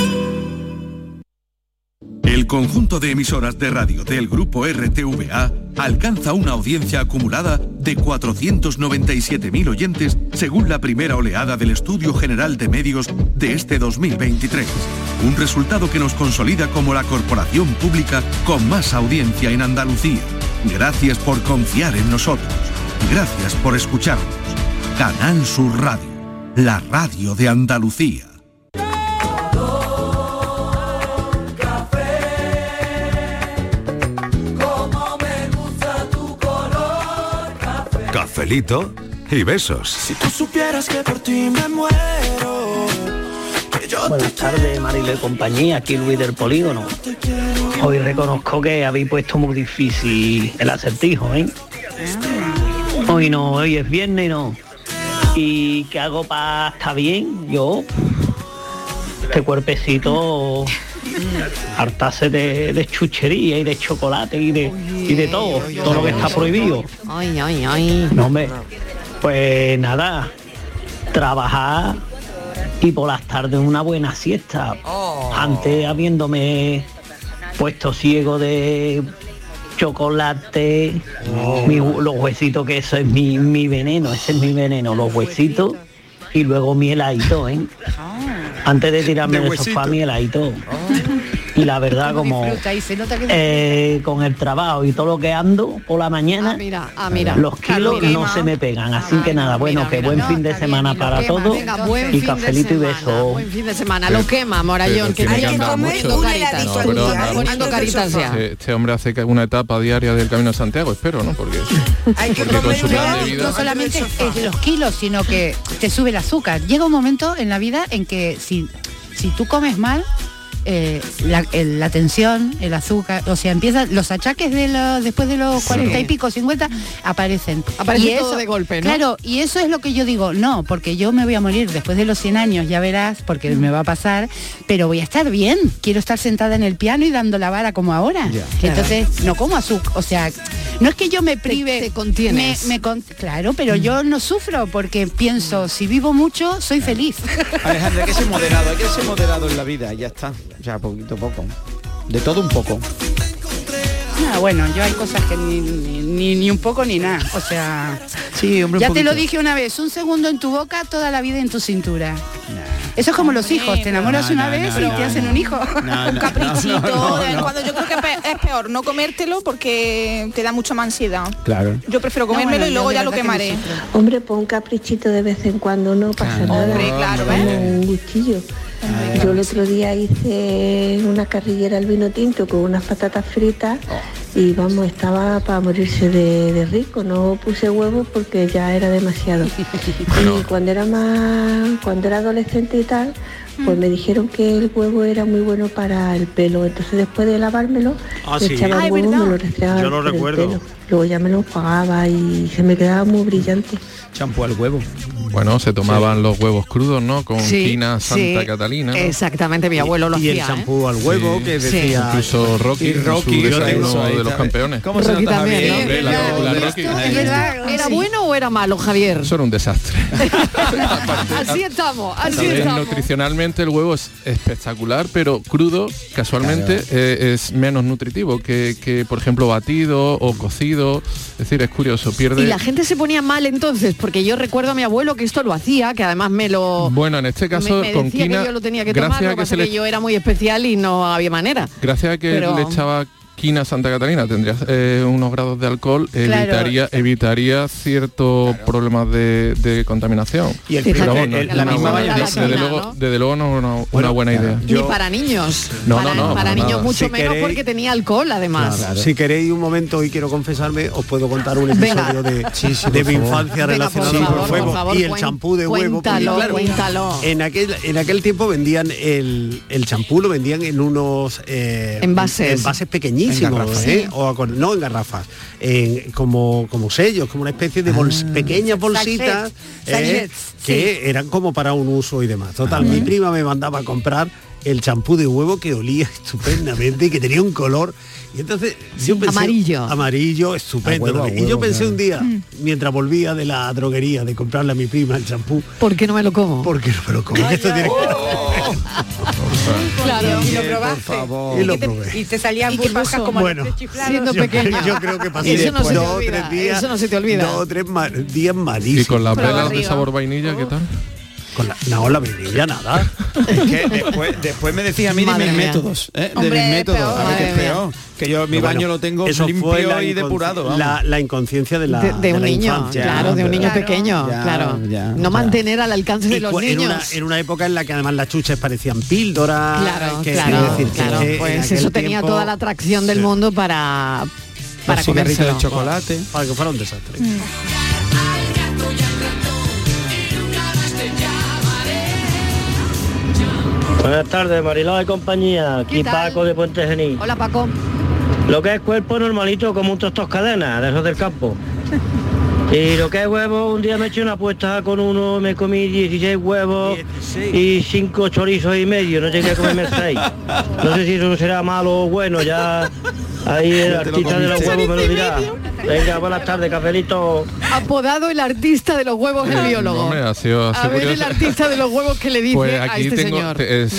El conjunto de emisoras de radio del grupo RTVA alcanza una audiencia acumulada de 497.000 oyentes según la primera oleada del Estudio General de Medios de este 2023. Un resultado que nos consolida como la corporación pública con más audiencia en Andalucía. Gracias por confiar en nosotros. Gracias por escucharnos. Canal Sur Radio, la radio de Andalucía. Cafelito y besos. Si tú supieras que por ti me muero. Buenas tardes, Marile y compañía, aquí Luis del Polígono. Hoy reconozco que habéis puesto muy difícil el acertijo, ¿eh? Hoy no, hoy es viernes y no. ¿Y qué hago para estar bien? Yo, este cuerpecito, hartarse de, de chuchería y de chocolate y de, y de todo, todo lo que está prohibido. Ay, ay, ay. No, hombre, pues nada, trabajar y por las tardes una buena siesta. Antes habiéndome puesto ciego de chocolate, mi hu- los huesitos, que eso es mi, mi veneno, ese es mi veneno, los huesitos y luego mi heladito, ¿eh? Antes de tirarme De del sofá mi heladito. Y la verdad como se nota que eh, con el trabajo y todo lo que ando por la mañana, ah, mira. los Claro, kilos no quema. se me pegan. Así que nada, bueno, que buen fin de semana para todos Venga, buen y cafelito y beso. Buen fin de semana. Lo quema, Morayón. Que poniendo caritas. Ya. Este, hombre hace que una etapa diaria del Camino de Santiago, espero, ¿no? Porque, no solamente es los kilos, sino que te sube el azúcar. Llega un momento en la vida en que si, si tú comes mal, eh, la, el- la tensión, el azúcar, o sea, empiezan los achaques de los, después de los 40 y pico, 50, aparecen. Aparece Y todo de golpe, ¿no? Claro, y eso es lo que yo digo, no, porque yo me voy a morir después de los 100 años, ya verás, porque me va a pasar, pero voy a estar bien, quiero estar sentada en el piano y dando la vara como ahora. Ya. Entonces, no como azúcar, o sea, no es que yo me prive, te contienes. me- me con- claro, pero yo no sufro porque pienso, si vivo mucho, soy feliz. Alejandra, hay que ser moderado, hay que ser moderado en la vida, ya está. Ya, poquito a poco. De todo un poco. Ah, bueno, yo hay cosas que ni, ni, ni- ni un poco ni nada. O sea, Sí, hombre, ya te lo poquito. dije una vez, un segundo en tu boca, toda la vida en tu cintura. Eso es como los hijos, te enamoras No, una no, vez no, y no, te hacen no. un hijo. un caprichito de vez en cuando yo creo que es pe- es peor no comértelo porque te da mucha más ansiedad Claro. yo prefiero comérmelo bueno, y luego ya lo que quemaré Hombre, pues un caprichito de vez en cuando no pasa Claro. nada. Hombre, claro, Vamos, ¿ves? un gustillo. Yo el otro día hice una carrillera al vino tinto con unas patatas fritas y vamos, estaba para morirse de, de rico. No puse huevos porque ya era demasiado. Y cuando era más, cuando era adolescente y tal, pues me dijeron que el huevo era muy bueno para el pelo. Entonces después de lavármelo, Ah, le sí. echaba Ah, el huevo, me verdad. lo restregaba Yo lo por el recuerdo. pelo. Luego ya me lo pagaba y se me quedaba muy brillante. Champú al huevo. Bueno, se tomaban los huevos crudos, ¿no? Con Sí, quina Santa sí, Catalina. ¿no? Exactamente, mi abuelo lo y el hacía. ¿eh? champú al huevo Sí. que Sí. decía Incluso Rocky, Y Rocky, su de los campeones. ¿Cómo se Rocky ¿Era bueno o era malo, Javier? Eso era un desastre. Así estamos, así También estamos. nutricionalmente el huevo es espectacular, pero crudo casualmente eh, es menos nutritivo que, que, por ejemplo, batido o cocido. Es decir, es curioso, pierde... Y la gente se ponía mal entonces, porque yo recuerdo a mi abuelo que esto lo hacía, que además me lo... Bueno, en este caso me, me con que yo lo tenía que gracias tomar, a que que pasa le que yo era muy especial y no había manera. Gracias a que Pero- le echaba quina Santa Catalina, tendría eh, unos grados de alcohol, Claro. evitaría, evitaría ciertos problemas de, de contaminación. Y el Fíjate, vamos, no- el- la misma mayonesa. desde, luego, desde luego no es una, una buena idea. Ni para niños. No, para, no, no, para para niños nada. mucho Si menos queréis- porque tenía alcohol además. Claro. Si queréis un momento y quiero confesarme, os puedo contar un Venga. episodio de, Sí, sí, de mi infancia relacionado con el favor, y el champú de huevo. cuéntalo, claro, cuéntalo. En aquel, en aquel tiempo vendían el, el champú, lo vendían en unos eh, Envases. envases En garrafas. ¿eh? o con- no en garrafas, en, como, como sellos, como una especie de bols- pequeñas bolsitas eh, que eran como para un uso y demás. Total, mi prima me mandaba a comprar el champú de huevo que olía estupendamente y que tenía un color. Y entonces yo pensé, Amarillo. Amarillo, estupendo. Huevo, y yo pensé claro. un día, mientras volvía de la droguería de comprarle a mi prima el champú, ¿Por qué no me lo como? ¿por qué no me lo como? Esto tiene Claro, y lo Por probaste. favor. Y lo ¿Y te- probé. Y te salían ¿Y burbujas como Bueno. Siendo yo, pequeña. yo creo que pasé Eso no se te dos olvida, tres días. eso no se te olvida. Dos o tres ma- días Y malísimos. con las Con la velas de sabor vainilla, ¿qué tal? Con la, no, la vainilla nada. Es que después, después me decía a mí de mis métodos, ¿eh? de mis métodos, peor, a ver qué es peor. Que yo mi baño bueno, lo tengo eso limpio y depurado. vamos. La, la inconsciencia de la de, de de un la niño, infancia. claro, de un niño Claro. pequeño, Ya, claro. ya, no ya. mantener al alcance de los en, niños. una, en una época en la que además las chuches parecían píldoras. Claro, que- claro, quiero decir que- claro. que Pues eso tenía tiempo- toda la atracción del Sí. mundo para para cigarritos de comérselo. chocolate. Para que fuera un desastre. Buenas tardes, Mariló de compañía. Aquí ¿Qué tal? Paco de Puente Genil. Hola Paco. Lo que es cuerpo normalito como un tostos cadena, de esos del campo. Y lo que es huevo, un día me eché una apuesta con uno, me comí 16 huevos y 5 chorizos y medio, no llegué a comerme 6. No sé si eso será malo o bueno, ya ahí el artista de los huevos me lo dirá. Venga, buenas tardes, cafelito. Apodado el artista de los huevos el biólogo. Hombre, ha sido, ha A ver el artista de los huevos que le dice Pues a aquí este tengo, señor. es-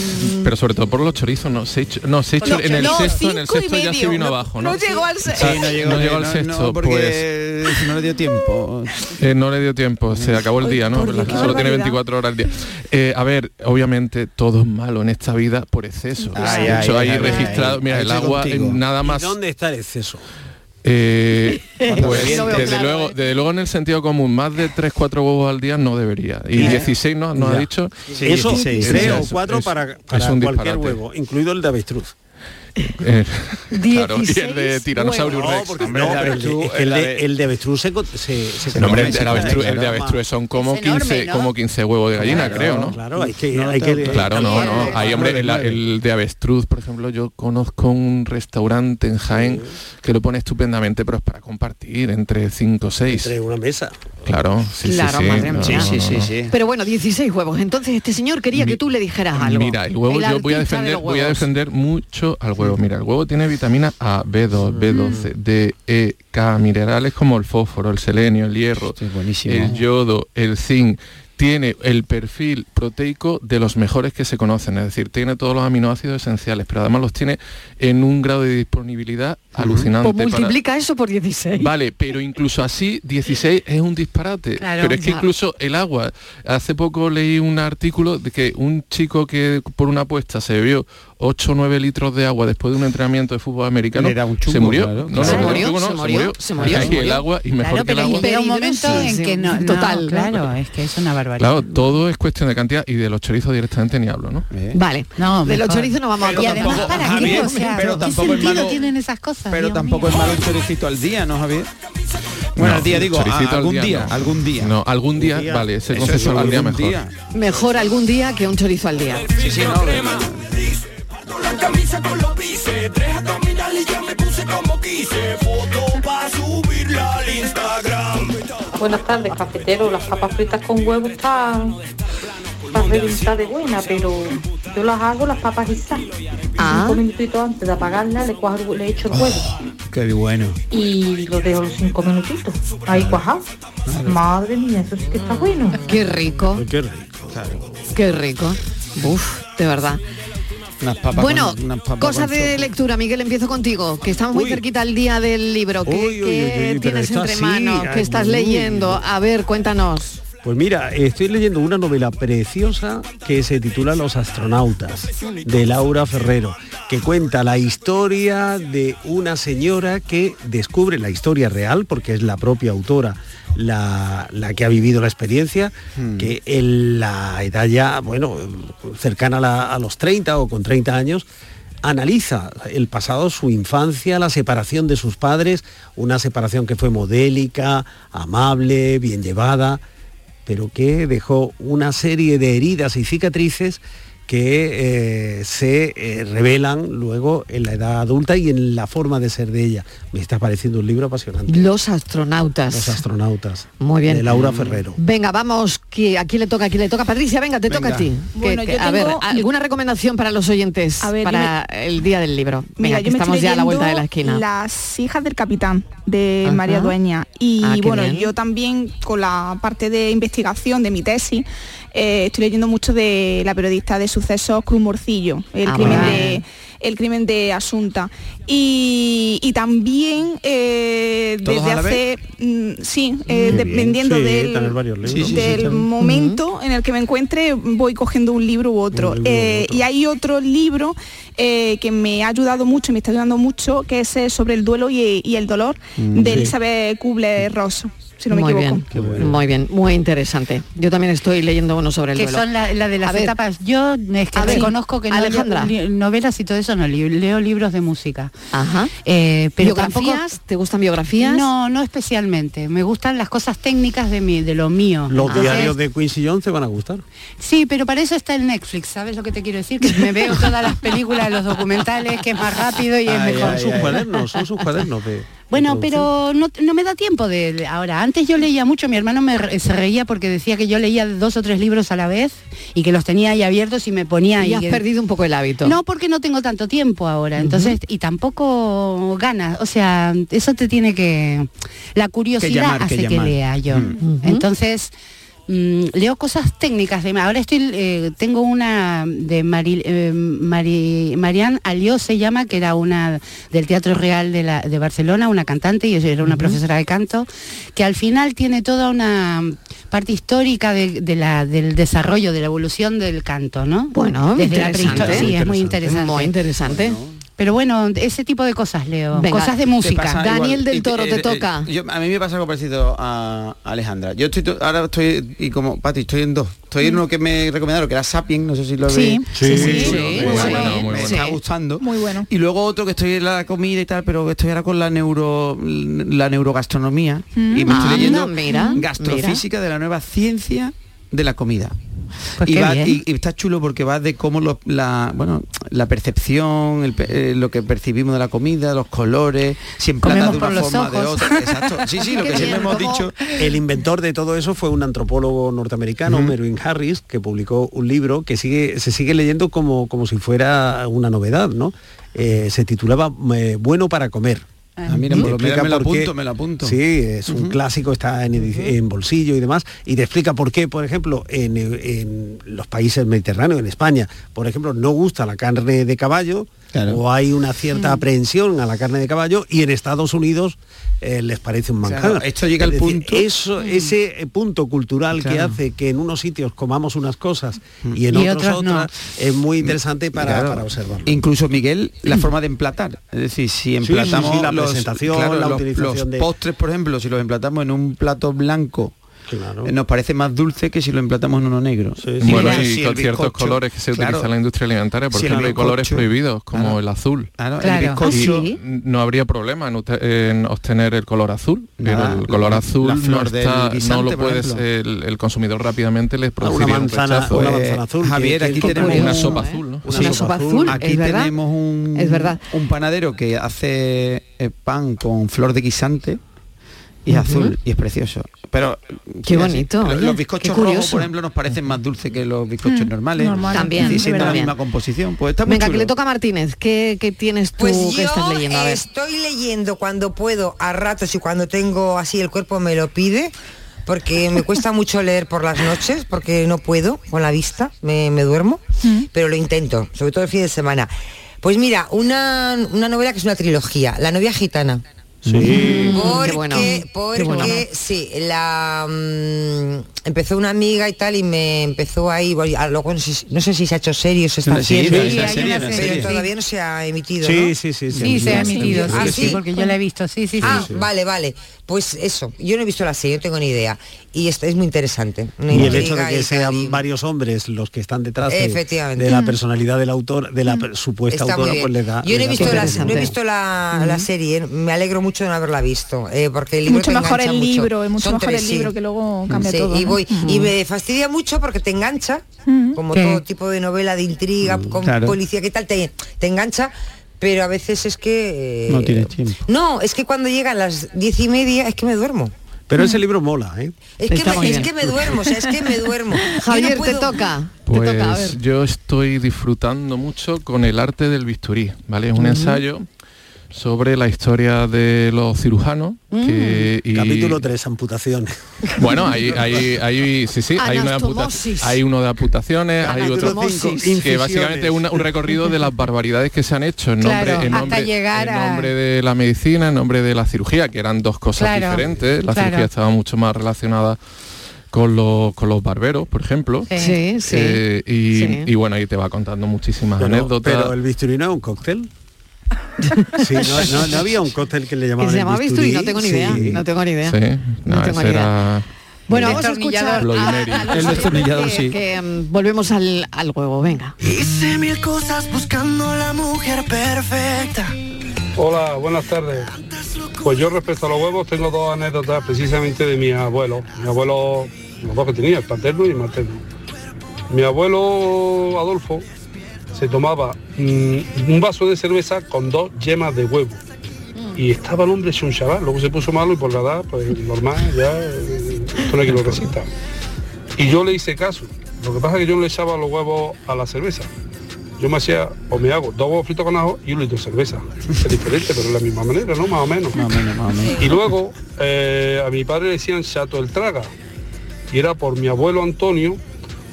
pero sobre todo por los chorizos, no, seis, no, seis chor- en el sexto, en el sexto ya se vino No- abajo, ¿no? No llegó al se- Sí, no llegó, no llegó al sexto, no, porque pues no le dio tiempo. eh, no le dio tiempo, se acabó el día, ¿no? Solo tiene barbaridad. 24 horas al día. Eh, a ver, obviamente todo es malo en esta vida por exceso. Ay, de hecho, ay, hay ay, registrado, ay, mira, el agua nada ¿Y más dónde está el exceso? Eh, pues desde claro, luego, ¿eh? desde luego en el sentido común, más de 3, 4 huevos al día no debería. Y Ya. 16 no, no ha dicho. Eso, Es- tres o es- cuatro es- para, es para un cualquier disparate. huevo, incluido el de avestruz. Eh, claro, y el de tiranosaurio No, rex. porque Hombre, no, el de pero el de- el de, de- el de avestruz se, se, se No, hombre, el, de avestruz, el de avestruz son como, enorme, 15, ¿no? como 15 huevos de gallina, Claro, creo, ¿no? claro, hay que- hay que- Claro, no, no. Hay, hombre, el, de avestruz, por ejemplo, yo conozco un restaurante en Jaén que lo pone estupendamente, pero es para compartir entre 5 o 6. Entre una mesa. Claro, sí, sí, Claro, sí. madre No, mía. no, no, no. Pero bueno, 16 huevos. Entonces este señor quería que tú le dijeras algo. Mira, el huevo yo voy a defender, voy a defender mucho al huevo. Mira, el huevo tiene vitamina A, B2, B12, D, E, K, minerales como el fósforo, el selenio, el hierro, el yodo, el zinc. Tiene el perfil proteico de los mejores que se conocen, es decir, tiene todos los aminoácidos esenciales, pero además los tiene en un grado de disponibilidad alucinante. Pues para- multiplica eso por 16. Vale, pero incluso así 16 es un disparate. Claro. pero es que Ya. incluso el agua, hace poco leí un artículo de que un chico que por una apuesta se bebió 8 o 9 litros de agua después de un entrenamiento de fútbol americano, Le da un se murió. claro. No, no, Se no, murió, no, se murió, se murió, se Y murió. el agua, y mejor Claro, que el pero agua. llega un momento en que no, no, Total, claro, es que es una barbaridad. Claro, todo es cuestión de cantidad y de los chorizos directamente ni hablo, ¿no? Vale. No, de los chorizos no vamos a Y además, tampoco- ¿para qué? Javier, O sea, pero ¿qué tampoco es sentido malo- tienen esas cosas? Pero Dios tampoco mío? es malo un choricito al día, ¿no, Javier? Bueno, No, al día digo, a- algún día, no. algún día. No, algún día, vale, ese concepto es, al día mejor. día. Mejor algún día que un chorizo al día. Sí, sí, no, La camisa con los bíceps, tres abdominales y ya me puse como quise. Buenas tardes, cafetero. Las papas fritas con huevo están para reventar de buena, pero yo las hago las papas guisadas. Ah. Cinco minutitos antes de apagarlas le, cuajo le echo el huevo Qué bueno. y lo dejo los cinco minutitos. Ahí cuajado. Madre mía, eso sí que está bueno. Qué rico. Qué rico. Qué rico. Uf, de verdad. Unas papas Bueno, con- unas papas cosas de lectura, Miguel, empiezo contigo, que estamos muy cerquita al día del libro. ¿Qué, Uy, uy, tienes entre así, manos? ¿Qué estás leyendo? A ver, cuéntanos. Pues mira, estoy leyendo una novela preciosa que se titula Los astronautas, de Laura Ferrero, que cuenta la historia de una señora que descubre la historia real, porque es la propia autora la, la que ha vivido la experiencia, que en la edad ya, bueno, cercana a, la- a los 30 o con 30 años, analiza el pasado, su infancia, la separación de sus padres, una separación que fue modélica, amable, bien llevada, pero que dejó una serie de heridas y cicatrices que eh, se eh, revelan luego en la edad adulta y en la forma de ser de ella. Me está pareciendo un libro apasionante. Los astronautas. Los astronautas. Muy bien. De Laura Ferrero. Venga, vamos, que aquí le toca, aquí le toca. Patricia, venga, te toca a ti. Bueno, Que- yo que- a ver, ¿alguna recomendación para los oyentes A ver, para el día del libro? Venga, Mira, que yo me estamos estoy ya a la vuelta de la esquina. Las hijas del capitán de Ajá. María Dueña. Y Ah, bueno, bien. yo también con la parte de investigación de mi tesis, eh, estoy leyendo mucho de la periodista de sucesos Cruz Morcillo, el Ah, crimen de bien. el crimen de Asunta. Y, y también eh, ¿Todos desde hace mm, sí, eh, Qué bien. dependiendo Sí, del. Sí, sí, momento en el que me encuentre voy cogiendo un libro u otro. U Eh, y hay otro libro eh, que me ha ayudado mucho, me está ayudando mucho, que es eh, sobre el duelo y, y el dolor Mm, de sí. Elizabeth Kubler-Ross, si no me muy equivoco. bien, muy bien, muy interesante. Yo también estoy leyendo uno sobre el que duelo. son la, la de las A ver, etapas. Yo es que A ver, reconozco que no Alejandra. leo li- novelas y todo eso no leo, leo libros de música. Ajá. Eh, pero ¿Biografías? tampoco- ¿Te gustan biografías? No, no especialmente. Me gustan las cosas técnicas de mi, de lo mío. Los Entonces, diarios de Quincy Jones te van a gustar. Sí, pero para eso está el Netflix, ¿sabes lo que te quiero decir? Que me veo todas las películas, los documentales, que es más rápido y es Ay, mejor. ay, sus cuadernos, son sus cuadernos de... Bueno, pero no, no me da tiempo de ahora. Antes yo leía mucho, mi hermano me se reía porque decía que yo leía dos o tres libros a la vez y que los tenía ahí abiertos y me ponía Y ahí. has que- perdido un poco el hábito. No, porque no tengo tanto tiempo ahora. Entonces, y tampoco ganas. O sea, eso te tiene que. La curiosidad llamar, hace que, lea yo. Mm. Entonces. Mm, leo cosas técnicas de ahora estoy eh, tengo una de Mari, eh, Mari- Marianne Alió se llama que era una del Teatro Real de, la, de Barcelona una cantante y era una profesora de canto que al final tiene toda una parte histórica de, de la, del desarrollo de la evolución del canto no Bueno, desde la interesante. prehistoria sí es muy interesante Muy interesante. Pero bueno, ese tipo de cosas leo, Venga, cosas de música. Daniel del Toro, te eh, toca. yo- a mí me pasa algo parecido a Alejandra. Yo estoy to- ahora estoy y como Pati, estoy en dos. Estoy en uno que me recomendaron que era Sapien, no sé si lo Sí, veis. sí, sí, sí. Me- Muy me- bueno, me muy está gustando. Muy bueno. Y luego otro que estoy en la comida y tal, pero estoy ahora con la neuro la neurogastronomía Mm. y me estoy Anda, leyendo mira, gastrofísica de la nueva ciencia de la comida. Pues y, qué va- bien. y- y está chulo porque va de cómo lo- la bueno la percepción el eh, lo que percibimos de la comida los colores si emplata Comemos de por una los forma de ojos. otra exacto sí sí lo que siempre hemos dicho El inventor de todo eso fue un antropólogo norteamericano. Merwin Harris, que publicó un libro que sigue, se sigue leyendo como, como si fuera una novedad, ¿no? Eh, se titulaba eh, Bueno para comer. Ah, mira, por lo menos explica me lo apunto, me lo apunto. Sí, es un clásico, está en, bolsillo y demás, y te explica por qué, por ejemplo, en, en los países mediterráneos, en España, por ejemplo, no gusta la carne de caballo, o hay una cierta aprehensión a la carne de caballo, y en Estados Unidos eh, les parece un manjar. Claro, esto llega Es al decir, punto- Eso, ese eh, punto cultural que hace que en unos sitios comamos unas cosas y en Y otros, otros no. otras, es muy interesante para, Claro. para observarlo. incluso Miguel la forma de emplatar. Es decir si sí, emplatamos sí, la los, presentación, claro, la los- utilización los de- postres por ejemplo si los emplatamos en un plato blanco eh, nos parece más dulce que si lo emplatamos en uno negro Bueno, y con ciertos bizcocho- colores que se claro, utilizan en la industria alimentaria, por ejemplo, hay colores prohibidos, como Claro. el azul. Claro, el bizcocho- Ah, sí. No habría problema en, usted- en obtener el color azul, Nada, pero el color azul la no, está, no lo puedes, el, el consumidor rápidamente les produciría una un manzana, rechazo. una Eh, manzana azul. Javier, aquí tenemos una un- sopa azul, ¿no? Una sopa azul, Aquí es verdad. tenemos un, Es verdad. un panadero que hace eh, pan con flor de guisante y azul y es precioso. Pero Qué bonito, Los, oye, los bizcochos rojos, por ejemplo, nos parecen más dulces que los bizcochos Mm, normales. normal. También, es siendo la misma composición. Pues está muy Venga, que le toca a Martínez. ¿Qué, qué tienes tú Pues que yo estás leyendo? A ver. estoy leyendo cuando puedo, a ratos y cuando tengo así el cuerpo me lo pide, porque me cuesta mucho leer por las noches, porque no puedo con la vista, me, me duermo, pero lo intento, sobre todo el fin de semana. Pues mira, una, una novela que es una trilogía, La novia gitana. Sí. Porque, qué bueno, porque qué bueno. sí, la mm, empezó una amiga y tal y me empezó ahí, ah, luego no sé, si- no sé si se ha hecho serio, se está haciendo, sí, serie, pero serie. todavía no se ha emitido, Sí, ¿no? sí, sí, sí. Sí, se ha emitido, Ah, sí, sí, sí. porque yo la he visto, sí, sí, sí. Ah, vale, vale. Pues eso, yo no he visto la serie, no tengo ni idea. Y esto es muy interesante. una Y el hecho de que sean y- varios hombres los que están detrás de, Efectivamente. de la personalidad del autor, de la per- supuesta Está autora, pues le da. Yo le no he visto, la, no he visto la, la serie, ¿eh? me alegro mucho de no haberla visto, eh, porque el libro Mucho te mejor el mucho. libro, es mucho Son mejor tres, el sí. libro que luego cambia Sí, todo. y ¿no? voy y me fastidia mucho porque te engancha como ¿Qué? todo tipo de novela de intriga con claro. policía que tal te, te engancha pero a veces es que eh, No tienes tiempo. no es que cuando llegan las diez y media es que me duermo Pero ese libro mola, ¿eh? es que, me, muy es bien. que me duermo o sea es que me duermo no Javier, puedo- te toca. Pues te toca, a ver. yo estoy disfrutando mucho con el arte del bisturí, ¿vale? Es un ensayo sobre la historia de los cirujanos. que- y- Capítulo 3, amputaciones. Bueno, hay, hay, hay, sí, sí, hay, una hay uno de amputaciones, hay otro que básicamente es una- un recorrido de las barbaridades que se han hecho en nombre, Claro, en hasta nombre, llegar en a- nombre de la medicina, en nombre de la cirugía, que eran dos cosas Claro, diferentes. La claro. cirugía estaba mucho más relacionada con los, con los barberos, por ejemplo. Sí. Sí, sí. Eh, y, Sí. y bueno, ahí te va contando muchísimas Pero, anécdotas. pero el bisturí no es un cóctel. Sí, no, no- no había un cóctel que le Que llamaban se el llama bisturí, no tengo ni idea. Sí. No tengo ni idea. Sí, No no, tengo ese ni idea. era... Bueno, vamos a escuchar destornillador. Bloody a- Mary. a los El destornillador, que- sí. que, mm, volvemos al, al juego, venga. Hice mil cosas buscando la mujer perfecta. Hola, buenas tardes. Pues yo respecto a los huevos tengo dos anécdotas precisamente de mi abuelo. Mi abuelo, los dos que tenía, el paterno y el materno. Mi abuelo Adolfo se tomaba mm, un vaso de cerveza con dos yemas de huevo. Y estaba el hombre hecho un chaval, luego se puso malo y por la edad, pues normal, ya, esto no hay que lo resista. Y yo le hice caso. Lo que pasa es que yo no le echaba los huevos a la cerveza. Yo me hacía, o me hago dos huevos fritos con ajo y un litro de cerveza. Es diferente, pero es la misma manera, ¿no? Más o menos. Y luego eh, a mi padre le decían chato el traga. Y era por mi abuelo Antonio,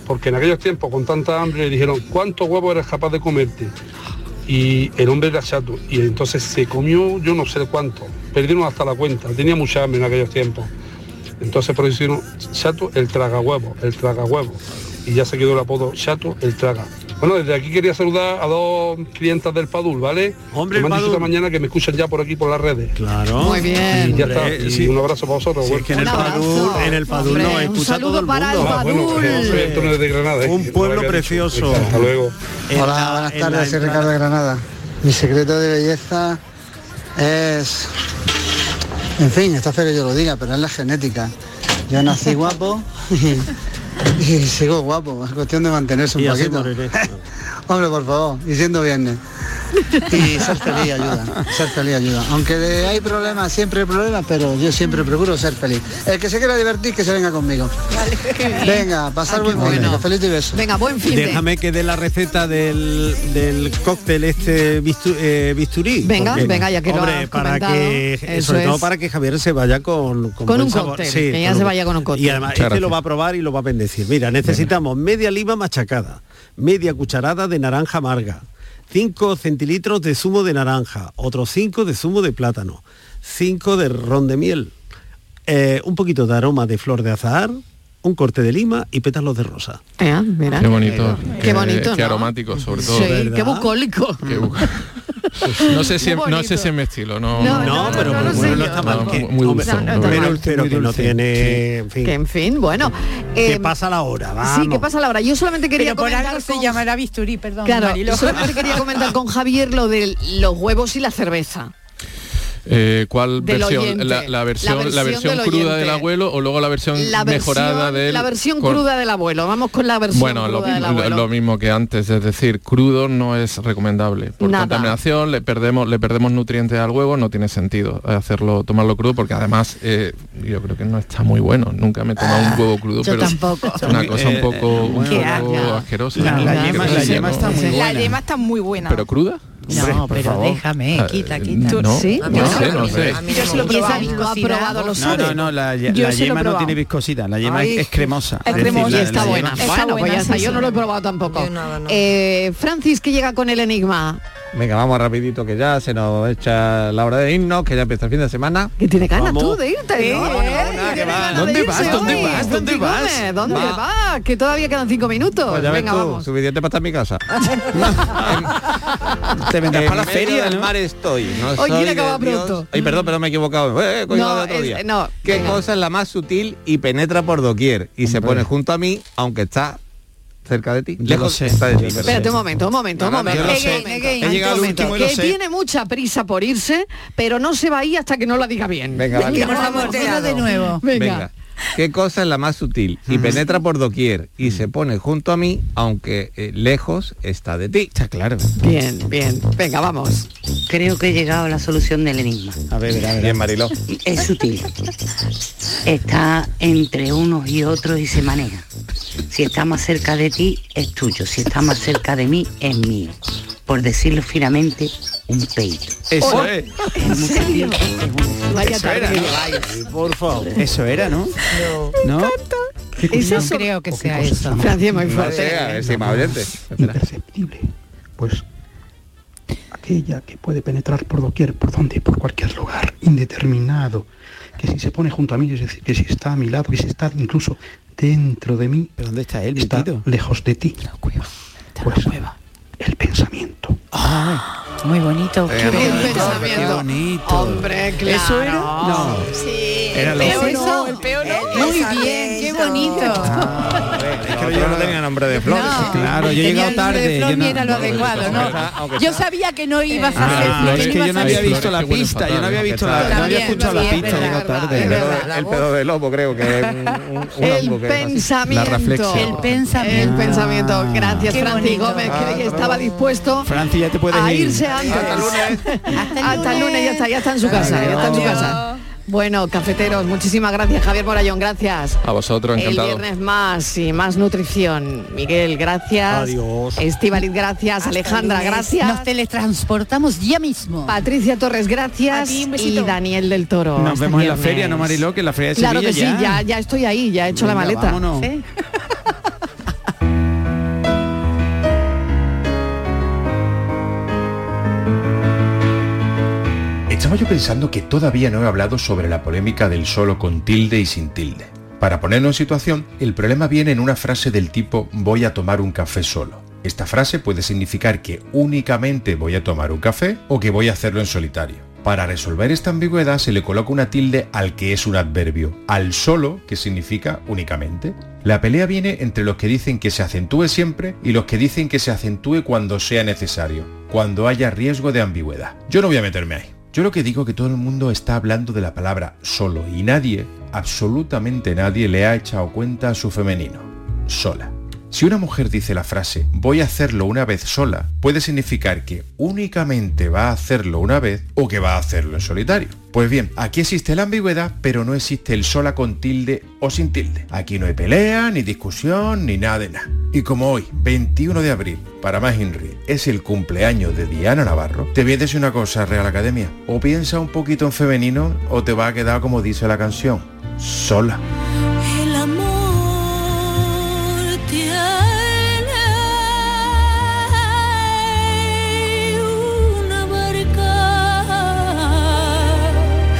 porque en aquellos tiempos con tanta hambre le dijeron, ¿cuántos huevos eres capaz de comerte? Y el hombre era chato. Y entonces se comió yo no sé cuánto. Perdieron hasta la cuenta. Tenía mucha hambre en aquellos tiempos. Entonces hicieron chato el traga huevo, el traga huevo. Y ya se quedó el apodo chato el traga. Bueno, desde aquí quería saludar a dos clientas del Padul, ¿vale? Hombre, que me han el dicho esta mañana que me escuchan ya por aquí por las redes. Claro. Muy bien. Y ya está. Y sí. un abrazo para vosotros. Es que en el Un. Padul, en el Padul Hombre, un escucha saludo todo el para mundo. el Ah, bueno, Padul. soy Antonio de Granada. eh, Un no pueblo precioso. Hasta luego. En Hola, la- buenas en tardes, soy Ricardo de Granada. Mi secreto de belleza es, en fin, está feo que yo lo diga, pero es la genética. Yo nací guapo y, sigo guapo, es cuestión de mantenerse un Y poquito. Hombre, por favor, y siendo viernes. Y ser feliz ayuda, ser feliz ayuda. Aunque de- hay problemas, siempre hay problemas, pero yo siempre procuro ser feliz. El que se quiera divertir, que se venga conmigo. Venga, pasar buen fin, feliz y beso. Venga, buen fin. Déjame que dé la receta del, del cóctel este bistu- eh, bisturí. Venga, venga, ya que lo hombre, has para que eso sobre todo para que Javier se vaya con con, un sabor. cóctel, que ya se vaya con un cóctel. Y además Muchas este lo va a probar y lo va a bendecir. Mira, necesitamos media lima machacada, media cucharada de naranja amarga, 5 centilitros de zumo de naranja, otros 5 de zumo de plátano, 5 de ron de miel, eh, un poquito de aroma de flor de azahar, un corte de lima y pétalos de rosa. Eh, mira. Qué bonito. Qué bonito, Qué ¿no? aromático, sobre todo. Sí, ¿verdad? qué bucólico. Qué no sé si no sé si es mi estilo, no. No, No, pero no bueno, está mal. Que- muy dulce, pero, que no tiene, en fin, Que en fin, bueno. que eh, pasa la hora, vamos. Sí, que pasa la hora. Yo solamente quería Pero por comentar algo se llamará bisturí, perdón, Claro, solamente quería comentar con Javier lo de los huevos y la cerveza. Eh, ¿Cuál Del versión? La, la versión, La la versión del cruda oyente. del abuelo o luego la versión La mejorada del la versión con- cruda del abuelo. Vamos con la versión Bueno, lo, cruda del lo- abuelo. lo mismo que antes, es decir, crudo no es recomendable. Por Nada. contaminación le perdemos, le perdemos nutrientes al huevo, no tiene sentido hacerlo, tomarlo crudo, porque además eh, yo creo que no está muy bueno. Nunca me he tomado un huevo crudo, Yo pero es tampoco. una cosa un Eh, poco, un asquerosa. La- yema está muy buena. ¿Pero cruda? No, pero favor. déjame, Ah, quita, eh, quita. no, ¿Sí? no Yo sé, no- sé. A mí Yo no se me lo he probado. ¿Lo ha probado los No, no, no, la, yema no tiene viscosidad, la yema Ay. es cremosa. Es decir, cremosa. la- está la buena. yema- Está bueno, pues buena, ya está, sí, yo no lo he probado tampoco. Yo nada, no. Eh, Francis, que llega con el enigma. Venga, vamos rapidito que ya se nos echa la hora de irnos, que ya empieza el fin de semana. Que tiene ganas Vamos. tú de irte, ¿no? ¿Eh? Que ¿Dónde vas? ¿Dónde vas? ¿Dónde vas? ¿Dónde Va. vas? Que todavía quedan cinco minutos. Pues ya ves Venga, tú, vamos. suficiente para estar en mi casa. Te vendrás En para la feria, del ¿no? mar estoy. No Hoy soy quiere acabar pronto. Ay, perdón, pero me he equivocado. Eh, he cogido No, de otro es- día. no, ¿Qué venga. cosa es la más sutil y penetra por doquier? Y se pone junto a mí, aunque está cerca de ti. Yo Lejos sé. está de ti. Espérate un momento, un momento, un No, no, momento. Un momento, He un llegado al momento, último que tiene mucha prisa por irse, pero no se va a ir hasta que no la diga bien. Venga, vale. Por favor, dilo de nuevo. Venga. ¿Qué cosa es la más sutil y penetra por doquier y se pone junto a mí, aunque eh, lejos está de ti? Está claro. Bien, bien. Venga, vamos. Creo que he llegado a la solución del enigma. A ver, a ver. Bien, Mariló. Es sutil. Está entre unos y otros y se maneja. Si está más cerca de ti, es tuyo. Si está más cerca de mí, es mío. Por decirlo finamente, un peito. Eso es. Es es muy Vaya Eso era, tarde. Por favor. Eso era, ¿no? ¿No? ¿Es No eso? creo que sea eso. Francia es muy fuerte. oyente. Imperceptible, pues aquella que puede penetrar por doquier, por donde, por cualquier lugar, indeterminado, que si se pone junto a mí, es decir, que si está a mi lado, que si está incluso dentro de mí, ¿Pero dónde está él, está metido? lejos de ti. Pues el pensamiento. Muy bonito. Eh, Qué bonito, pensamiento. Qué bonito. Hombre, claro. ¿Eso era? No. Sí. Era el lo- peo ¿Es eso? no, el peo no. Muy bien, qué bonito. Ah, es otro no tenía nombre de flor. No, Claro, yo he llegado tarde. yo no- era lo adecuado, ¿no? Yo sabía que no ibas a Ah, hacer. flores, que que yo no había visto la pista, yo no había visto la, no había escuchado la pista, he llegado tarde. El es pedo, de lobo creo que es un, es pensamiento. La reflexión. El pensamiento. El pensamiento. Gracias, Franci. Gómez, que estaba dispuesto Franci, ya te puedes a ir. irse antes. Hasta el lunes. Hasta el lunes ya está, ya está en su casa, ya está en su casa. Bueno, cafeteros, muchísimas gracias, Javier Morayón, gracias. A vosotros, El encantado. viernes más y más nutrición. Miguel, gracias. Adiós. Estivaliz, gracias. Alejandra, Nos gracias. teletransportamos ya mismo. Patricia Torres, gracias. A ti, un y. Daniel del Toro. Nos Hasta vemos en la feria, ¿no, Mariló? Que en la feria de Claro que sí, ya, ya estoy ahí, ya he hecho la maleta. vámonos. ¿Sí? Estaba yo pensando que todavía no he hablado sobre la polémica del solo con tilde y sin tilde. Para ponernos en situación, el problema viene en una frase del tipo voy a tomar un café solo. Esta frase puede significar que únicamente voy a tomar un café o que voy a hacerlo en solitario. Para resolver esta ambigüedad se le coloca una tilde al que es un adverbio, al solo, que significa únicamente. La pelea viene entre los que dicen que se acentúe siempre y los que dicen que se acentúe cuando sea necesario, cuando haya riesgo de ambigüedad. Yo no voy a meterme ahí. Yo lo que digo que todo el mundo está hablando de la palabra solo y nadie, absolutamente nadie, le ha echado cuenta a su femenino. Sola. Si una mujer dice la frase voy a hacerlo una vez sola, puede significar que únicamente va a hacerlo una vez o que va a hacerlo en solitario. Pues bien, aquí existe la ambigüedad, pero no existe el sola con tilde o sin tilde. Aquí no hay pelea, ni discusión, ni nada de nada. Y como hoy, 21 de abril, para más Henry, es el cumpleaños de Diana Navarro, te voy a decir una cosa, Real Academia. O piensa un poquito en femenino o te va a quedar como dice la canción, sola.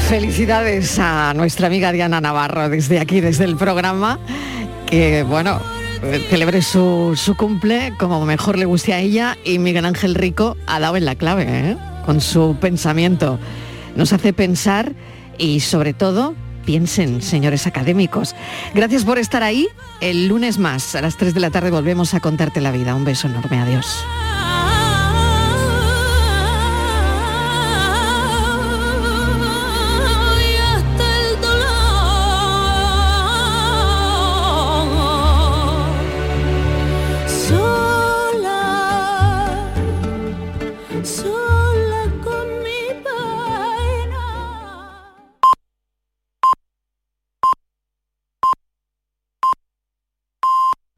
Felicidades a nuestra amiga Diana Navarro desde aquí, desde el programa, que bueno, celebre su, su cumple como mejor le guste a ella y Miguel Ángel Rico ha dado en la clave, ¿eh? con su pensamiento. Nos hace pensar y sobre todo piensen, señores académicos. Gracias por estar ahí. El lunes más, a las 3 de la tarde, volvemos a contarte la vida. Un beso enorme. Adiós.